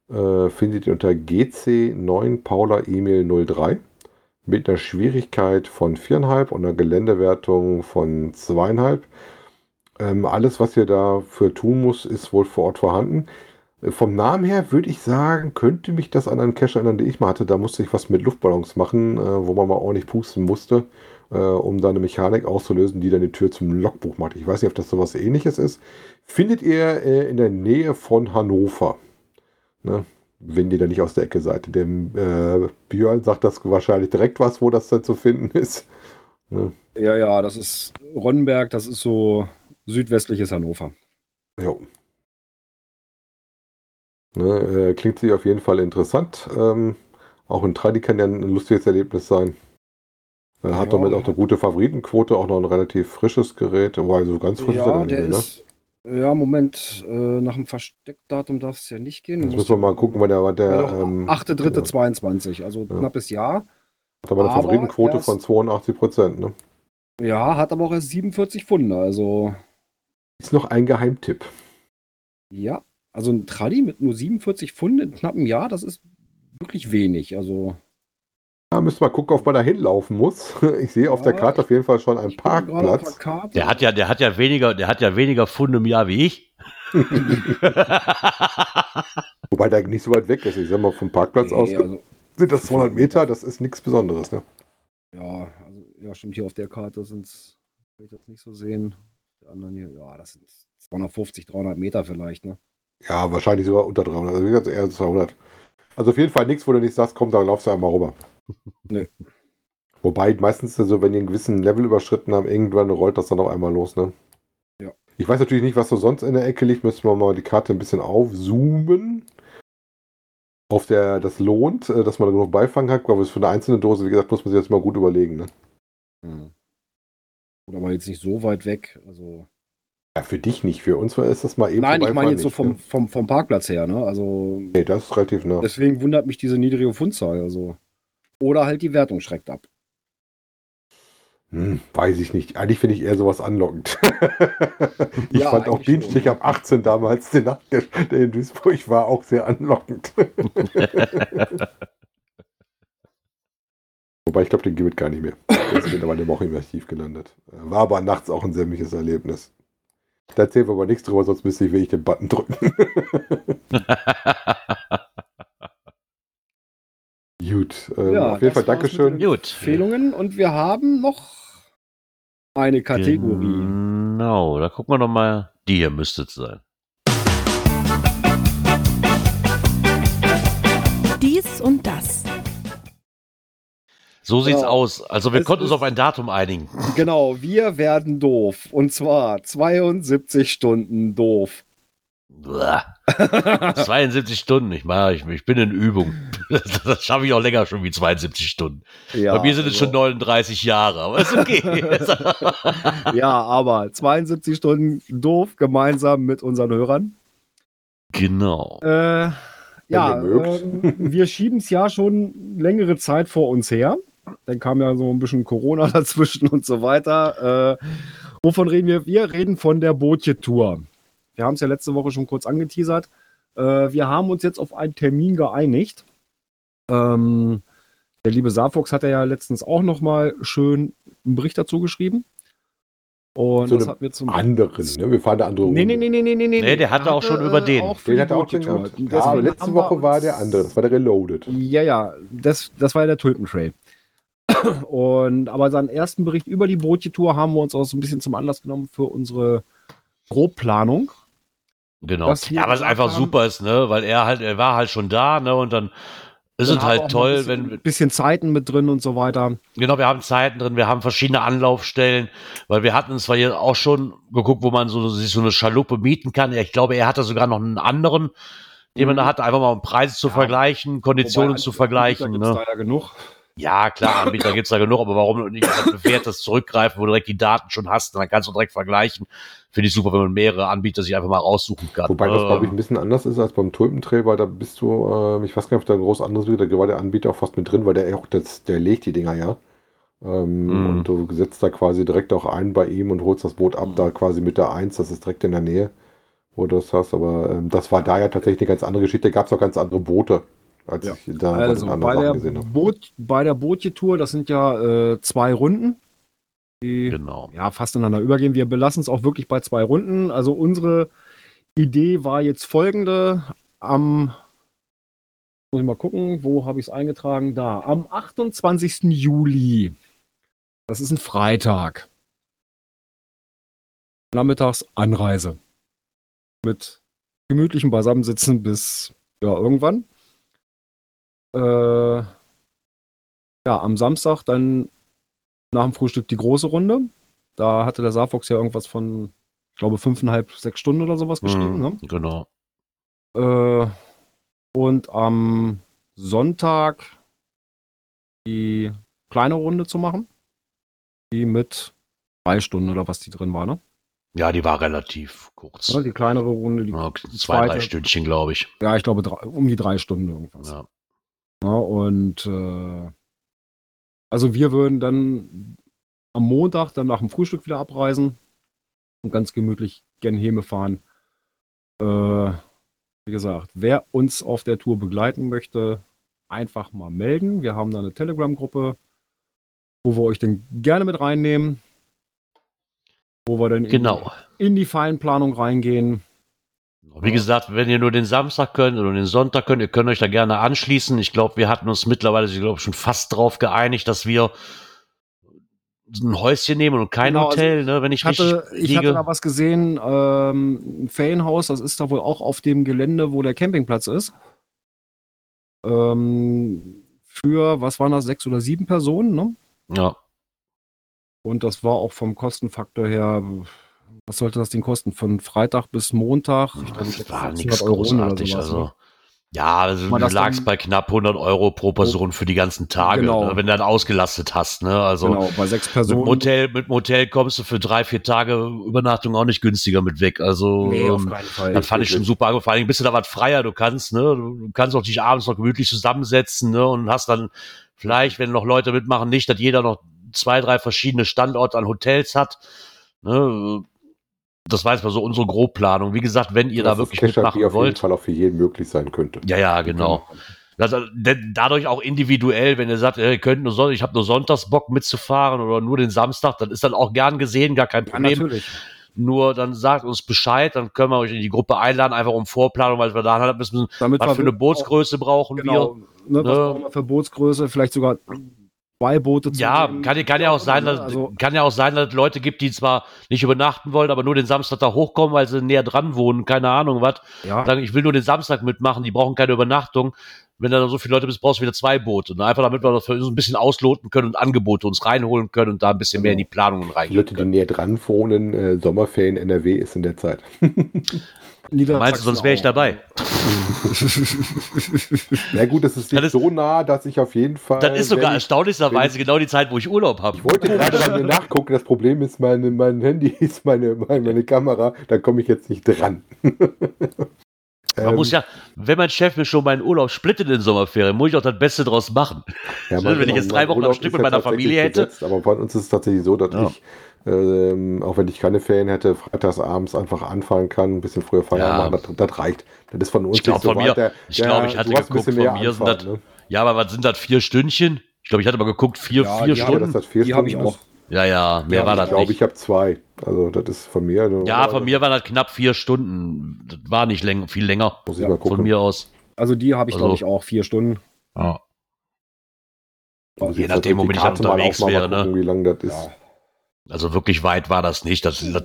Äh, findet ihr unter GC9 Paula Emil 03 mit einer Schwierigkeit von 4,5 und einer Geländewertung von 2,5. Ähm, alles, was ihr dafür tun muss, ist wohl vor Ort vorhanden. Äh, Vom Namen her würde ich sagen, könnte mich das an einen Cache erinnern, den ich mal hatte. Da musste ich was mit Luftballons machen, äh, wo man mal ordentlich pusten musste, äh, um da eine Mechanik auszulösen, die dann die Tür zum Logbuch macht. Ich weiß nicht, ob das sowas ähnliches ist. Findet ihr äh, in der Nähe von Hannover. Ne? Wenn ihr da nicht aus der Ecke seid. Dem äh, Björn sagt das wahrscheinlich direkt was, wo das dann zu finden ist. Ne? ja, ja, das ist Ronnenberg, das ist so südwestliches Hannover. Jo. Ne, äh, klingt sich auf jeden Fall interessant. Ähm, auch ein Tradi kann ja ein lustiges Erlebnis sein. Er hat Ja. damit auch eine gute Favoritenquote, auch noch ein relativ frisches Gerät, wobei so ganz frisch ist er Ja, nicht der ne? ist. Ja, Moment, äh, nach dem Versteckdatum darf es ja nicht gehen. Jetzt müssen wir mal gucken, wann der, wann der Ja, ähm, 8.3.22, also Ja. knappes Jahr. hat aber eine aber Favoritenquote erst- von 82 Prozent. Ne? Ja, hat aber auch erst 47 Funde, also Ist noch ein Geheimtipp. ja. Also ein Tradi mit nur 47 Funde in knappem Jahr, das ist wirklich wenig. Also Da müssen wir gucken, ob man da hinlaufen muss. Ich sehe auf Ja, der Karte auf jeden Fall schon einen Parkplatz. Der hat ja, der hat ja weniger, der hat ja weniger Funde im Jahr wie ich. Wobei der nicht so weit weg ist. Ich sag mal, vom Parkplatz aus Nee, also, sind das 200 Meter, das ist nichts Besonderes. Ne? ja, also, ja, stimmt, hier auf der Karte sind es, kann ich das nicht so sehen. Die anderen hier, ja, das sind 250, 300 Meter vielleicht, ne? Ja, wahrscheinlich sogar unter 300. Also eher 200. Also auf jeden Fall nichts, wo du nicht sagst, komm, da laufst du einmal rüber. Nee. Wobei meistens so, wenn die einen gewissen Level überschritten haben, irgendwann rollt das dann noch einmal los, ne? Ja. Ich weiß natürlich nicht, was so sonst in der Ecke liegt. Müssen wir mal die Karte ein bisschen aufzoomen. Auf der das lohnt, äh, dass man da genug Beifang hat, aber für eine einzelne Dose, wie gesagt, muss man sich jetzt mal gut überlegen. Ne? Hm. Oder aber jetzt nicht so weit weg. Also. Ja, für dich nicht, für uns ist das mal eben Nein, ich meine jetzt so nicht, vom, ne? vom, vom Parkplatz her, ne? Also Nee, das ist relativ nah. deswegen wundert mich diese niedrige Fundzahl. Also. Oder halt die Wertung schreckt ab. Hm, weiß ich nicht. Eigentlich finde ich eher sowas anlockend. ich Ja, fand auch schon. ab 18 damals, den Nacht, der, der in Duisburg war, auch sehr anlockend. Wobei ich glaube, den gibt es gar nicht mehr. Der ist mittlerweile Woche im Archiv gelandet. War aber nachts auch ein sämtliches Erlebnis. Da erzählen wir aber nichts drüber, sonst müsste ich wirklich den Button drücken. Gut, ähm, Ja, auf jeden Fall Dankeschön. Gut. Empfehlungen und wir haben noch eine Kategorie. Genau, da gucken wir noch mal. Die hier müsste es sein. Dies und das. So sieht's Ja. aus. Also wir Es konnten uns auf ein Datum einigen. Genau, wir werden doof. Und zwar 72 Stunden doof. Blah. 72 Stunden, ich, mach, ich, ich bin in Übung. Das, das schaffe ich auch länger schon wie 72 Stunden. Ja, Bei mir sind es also- schon 39 Jahre, aber ist okay. Ja, aber 72 Stunden doof gemeinsam mit unseren Hörern. genau. Äh, ja, ähm, wir schieben es ja schon längere Zeit vor uns her. Dann kam ja so ein bisschen Corona dazwischen und so weiter. Äh, wovon reden wir? Wir reden von der Bootje-Tour. Wir haben es ja letzte Woche schon kurz angeteasert. Äh, wir haben uns jetzt auf einen Termin geeinigt. Ähm, der liebe Saarfuchs hat ja letztens auch noch mal schön einen Bericht dazu geschrieben. Und das hat mir zum Anderen, ne? Wir fahren eine andere Nee, nee, nee, nee, nee, nee. Nee, der hatte auch schon über den. Auch für Den hat er auch Bootje-Tour. gehabt. Ja, aber letzte Woche war der andere, das war der Reloaded. Ja, ja, das, das war ja der Tulpentrail. Und aber seinen ersten Bericht über die Bootje-Tour haben wir uns auch so ein bisschen zum Anlass genommen für unsere Grobplanung. Genau. Ja, was einfach haben- super ist, ne? Weil er halt, er war halt schon da, ne? Und dann ist Dann es halt toll, ein bisschen, wenn, bisschen Zeiten mit drin und so weiter. Genau, wir haben Zeiten drin, wir haben verschiedene Anlaufstellen, weil wir hatten zwar hier auch schon geguckt, wo man so, sich so eine Schaluppe mieten kann. Ich glaube, er hatte sogar noch einen anderen, den man Mhm. da hatte, einfach mal um Preise zu Ja. vergleichen, Konditionen Wobei, zu Anbieter vergleichen. Ne? ja genug. Ja, klar, Anbieter gibt's da genug, aber warum nicht auf ein bewährtes zurückgreifen, wo du direkt die Daten schon hast, und dann kannst du direkt vergleichen. Finde ich super, wenn man mehrere Anbieter sich einfach mal raussuchen kann. Wobei das, Äh, glaube ich, ein bisschen anders ist als beim Tulpentrail, weil da bist du, äh, ich weiß gar nicht, ob da ein groß anderes wird, da war der Anbieter auch fast mit drin, weil der auch, das, der legt die Dinger ja. Ähm, Mhm. Und du setzt da quasi direkt auch ein bei ihm und holst das Boot ab, Mhm. da quasi mit der 1, das ist direkt in der Nähe, wo du das hast. Aber ähm, das war da ja tatsächlich eine ganz andere Geschichte, da gab es auch ganz andere Boote, als Ja. ich da Also den bei der, gesehen habe. Boot, bei der Bootje-Tour, das sind ja äh, zwei Runden, die Genau. ja, fast ineinander übergehen. Wir belassen es auch wirklich bei zwei Runden. Also unsere Idee war jetzt folgende. Am, muss ich mal gucken, wo habe ich es eingetragen? Da. Am 28. Juli. Das ist ein Freitag. Nachmittags Anreise. Mit gemütlichem Beisammensitzen bis ja, irgendwann. Äh, ja, am Samstag dann nach dem Frühstück die große Runde. Da hatte der Saarfox ja irgendwas von, ich glaube, fünfeinhalb, sechs Stunden oder sowas geschrieben. Mhm, Genau. Ne? Äh, und am Sonntag die kleine Runde zu machen. Die mit drei Stunden oder was die drin war, ne? Ja, die war relativ kurz. Ja, die kleinere Runde, die, Ja, zwei, drei zweite. Stündchen, glaube ich. ja ich glaube, drei, um die drei Stunden irgendwas. Ja. Ja, und äh, also wir würden dann am Montag dann nach dem Frühstück wieder abreisen und ganz gemütlich gen Heme fahren. Äh, wie gesagt, wer uns auf der Tour begleiten möchte, einfach mal melden. Wir haben da eine Telegram-Gruppe, wo wir euch dann gerne mit reinnehmen. Wo wir dann in, Genau. in die Feinplanung reingehen. Wie gesagt, wenn ihr nur den Samstag könnt oder den Sonntag könnt, ihr könnt euch da gerne anschließen. Ich glaube, wir hatten uns mittlerweile, ich glaube, schon fast drauf geeinigt, dass wir ein Häuschen nehmen und kein Genau, also Hotel, ne, wenn ich, hatte, richtig ich hatte liege. da was gesehen, ähm, ein Ferienhaus, das ist da wohl auch auf dem Gelände, wo der Campingplatz ist. Ähm, für, was waren das, sechs oder sieben Personen, ne? Ja, Und das war auch vom Kostenfaktor her, was sollte das Ding kosten? Von Freitag bis Montag? Das war 600 nichts großartig. sowas, also, ne? ja, also du das lagst bei knapp 100 Euro pro Person für die ganzen Tage, Genau. ne, wenn du dann ausgelastet hast. Ne? Also Genau, bei sechs mit Personen. Motel, mit Motel kommst du für drei, vier Tage Übernachtung auch nicht günstiger mit weg. Also Nee, auf ähm, keinen Fall. Das fand ich schon super. Vor allem bist du da was freier. Du kannst, ne, du kannst auch dich abends noch gemütlich zusammensetzen, ne, und hast dann vielleicht, wenn noch Leute mitmachen, nicht, dass jeder noch zwei, drei verschiedene Standorte an Hotels hat. Ne, das war jetzt mal so unsere Grobplanung. Wie gesagt, wenn ihr da Das wirklich Cash-Up, die mitmachen auf jeden wollt. Fall auch für jeden möglich sein könnte. Ja, ja, genau. Also, denn dadurch auch individuell, wenn ihr sagt, ihr könnt nur Son ich habe nur sonntags Bock mitzufahren oder nur den Samstag, dann ist dann auch gern gesehen, gar kein Ja, Problem. natürlich. nur dann sagt uns Bescheid, dann können wir euch in die Gruppe einladen, einfach um Vorplanung, weil wir dann halt müssen, Damit was wir für eine auch- Bootsgröße brauchen Genau. Ne, was Ne? brauchen wir für Bootsgröße? Vielleicht sogar zwei Boote wir. Ja, nehmen. kann, kann ja auch sein, dass, Also, kann ja auch sein, dass es Leute gibt, die zwar nicht übernachten wollen, aber nur den Samstag da hochkommen, weil sie näher dran wohnen, keine Ahnung was. ja. Sagen, ich will nur den Samstag mitmachen, die brauchen keine Übernachtung. Wenn da so viele Leute bist, brauchst du wieder zwei Boote. Und einfach damit wir das für uns ein bisschen ausloten können und Angebote uns reinholen können und da ein bisschen mehr in die Planungen Die reingehen Leute, die näher dran wohnen, äh, Sommerferien NRW ist in der Zeit. Niedersachsen Meinst du, sonst wäre ich dabei? Na gut, es ist nicht Das ist- so nah, dass ich auf jeden Fall. Das ist sogar erstaunlicherweise genau die Zeit, wo ich Urlaub habe. ich wollte gerade mir nachgucken, das Problem ist, meine, mein Handy ist meine, meine, meine Kamera, da komme ich jetzt nicht dran. Man Ähm, muss ja, wenn mein Chef mir schon meinen Urlaub splittet in Sommerferien, muss ich auch das Beste draus machen. Ja, wenn ich jetzt drei Wochen am Stück mit meiner Familie hätte. Gesetzt, aber bei uns ist es tatsächlich so, dass Ja. ich, ähm, auch wenn ich keine Ferien hätte, freitags abends einfach anfangen kann, ein bisschen früher Feierabend Ja. machen. Das, das reicht. Das ist von uns Ich glaub, nicht so von mir- weit. Der- ich der- glaub, ich hatte geguckt, von mir sind Anfahrt, das- ne? Ja, aber was sind das? Vier Stündchen? Ich glaube, ich hatte mal geguckt, vier, Ja, vier Ja, Stunden. das vier Die habe ich auch. ist. Ja, ja, mehr Ja, war Ich das glaube, nicht. ich habe zwei. Also, das ist von mir. ja, von mir waren das knapp vier Stunden. Das war nicht länger, viel länger. Muss ich Ja, mal Von gucken. mir aus. Also die habe ich, Also- glaube ich, auch vier Stunden. Ja. Muss ich je nachdem, die womit ich Karte mal unterwegs wäre, mal gucken, ne? Wie lang das ist. Also wirklich weit war das nicht. Das, das,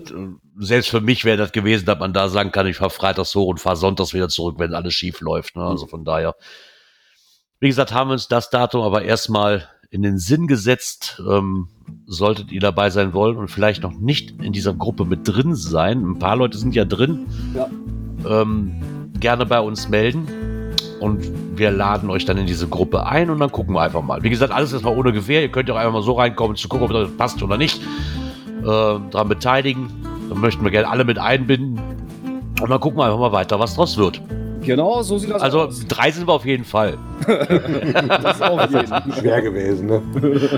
selbst für mich wäre das gewesen, dass man da sagen kann, ich fahre freitags hoch und fahre sonntags wieder zurück, wenn alles schief läuft. Ne? Also von daher, wie gesagt, haben wir uns das Datum aber erstmal in den Sinn gesetzt. Ähm, solltet ihr dabei sein wollen und vielleicht noch nicht in dieser Gruppe mit drin sein, ein paar Leute sind ja drin, Ja. ähm, gerne bei uns melden. Und wir laden euch dann in diese Gruppe ein und dann gucken wir einfach mal. Wie gesagt, alles erstmal ohne Gewehr. Ihr könnt ja auch einfach mal so reinkommen, zu gucken, ob das passt oder nicht. Äh, daran beteiligen. Dann möchten wir gerne alle mit einbinden. Und dann gucken wir einfach mal weiter, was draus wird. Genau, so sieht das Also aus. drei sind wir auf jeden Fall. Das ist auf jeden Fall. Schwer gewesen, ne?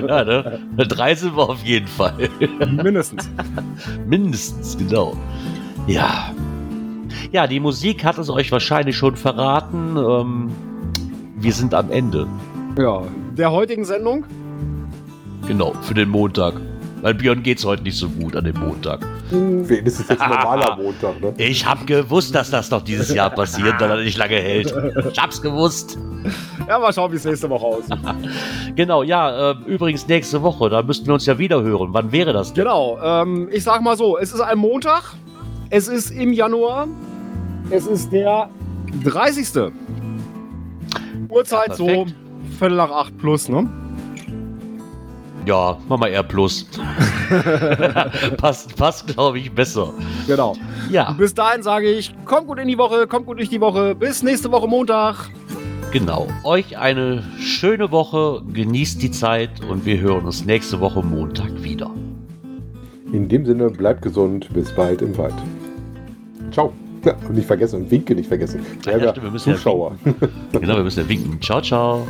Ja, ne? Drei sind wir auf jeden Fall. Mindestens. Mindestens, genau. Ja. Ja, die Musik hat es euch wahrscheinlich schon verraten. Ähm, wir sind am Ende. Ja, der heutigen Sendung. Genau, für den Montag. Weil Björn geht's heute nicht so gut an dem Montag. Für ihn ist es jetzt ein normaler Montag, ne? Ich hab gewusst, dass das noch dieses Jahr passiert, weil er nicht lange hält. Ich hab's gewusst. Ja, mal schauen, wie es nächste Woche aussieht. Genau, ja, äh, übrigens nächste Woche, da müssten wir uns ja wieder hören. Wann wäre das denn? Genau, ähm, ich sag mal so, es ist ein Montag, es ist im Januar, es ist der 30. Uhrzeit Ja, so. Viertel nach acht plus, ne? Ja, mach mal R plus. passt, passt glaube ich, besser. Genau. Ja, Bis dahin sage ich, kommt gut in die Woche, kommt gut durch die Woche. Bis nächste Woche Montag. genau. Euch eine schöne Woche, genießt die Zeit und wir hören uns nächste Woche Montag wieder. In dem Sinne, bleibt gesund, bis bald im Wald. Ciao. Ja, und nicht vergessen, und Winke nicht vergessen. Ja, ja, stimmt, wir müssen ja Zuschauer. Genau, wir müssen ja winken. Ciao, ciao.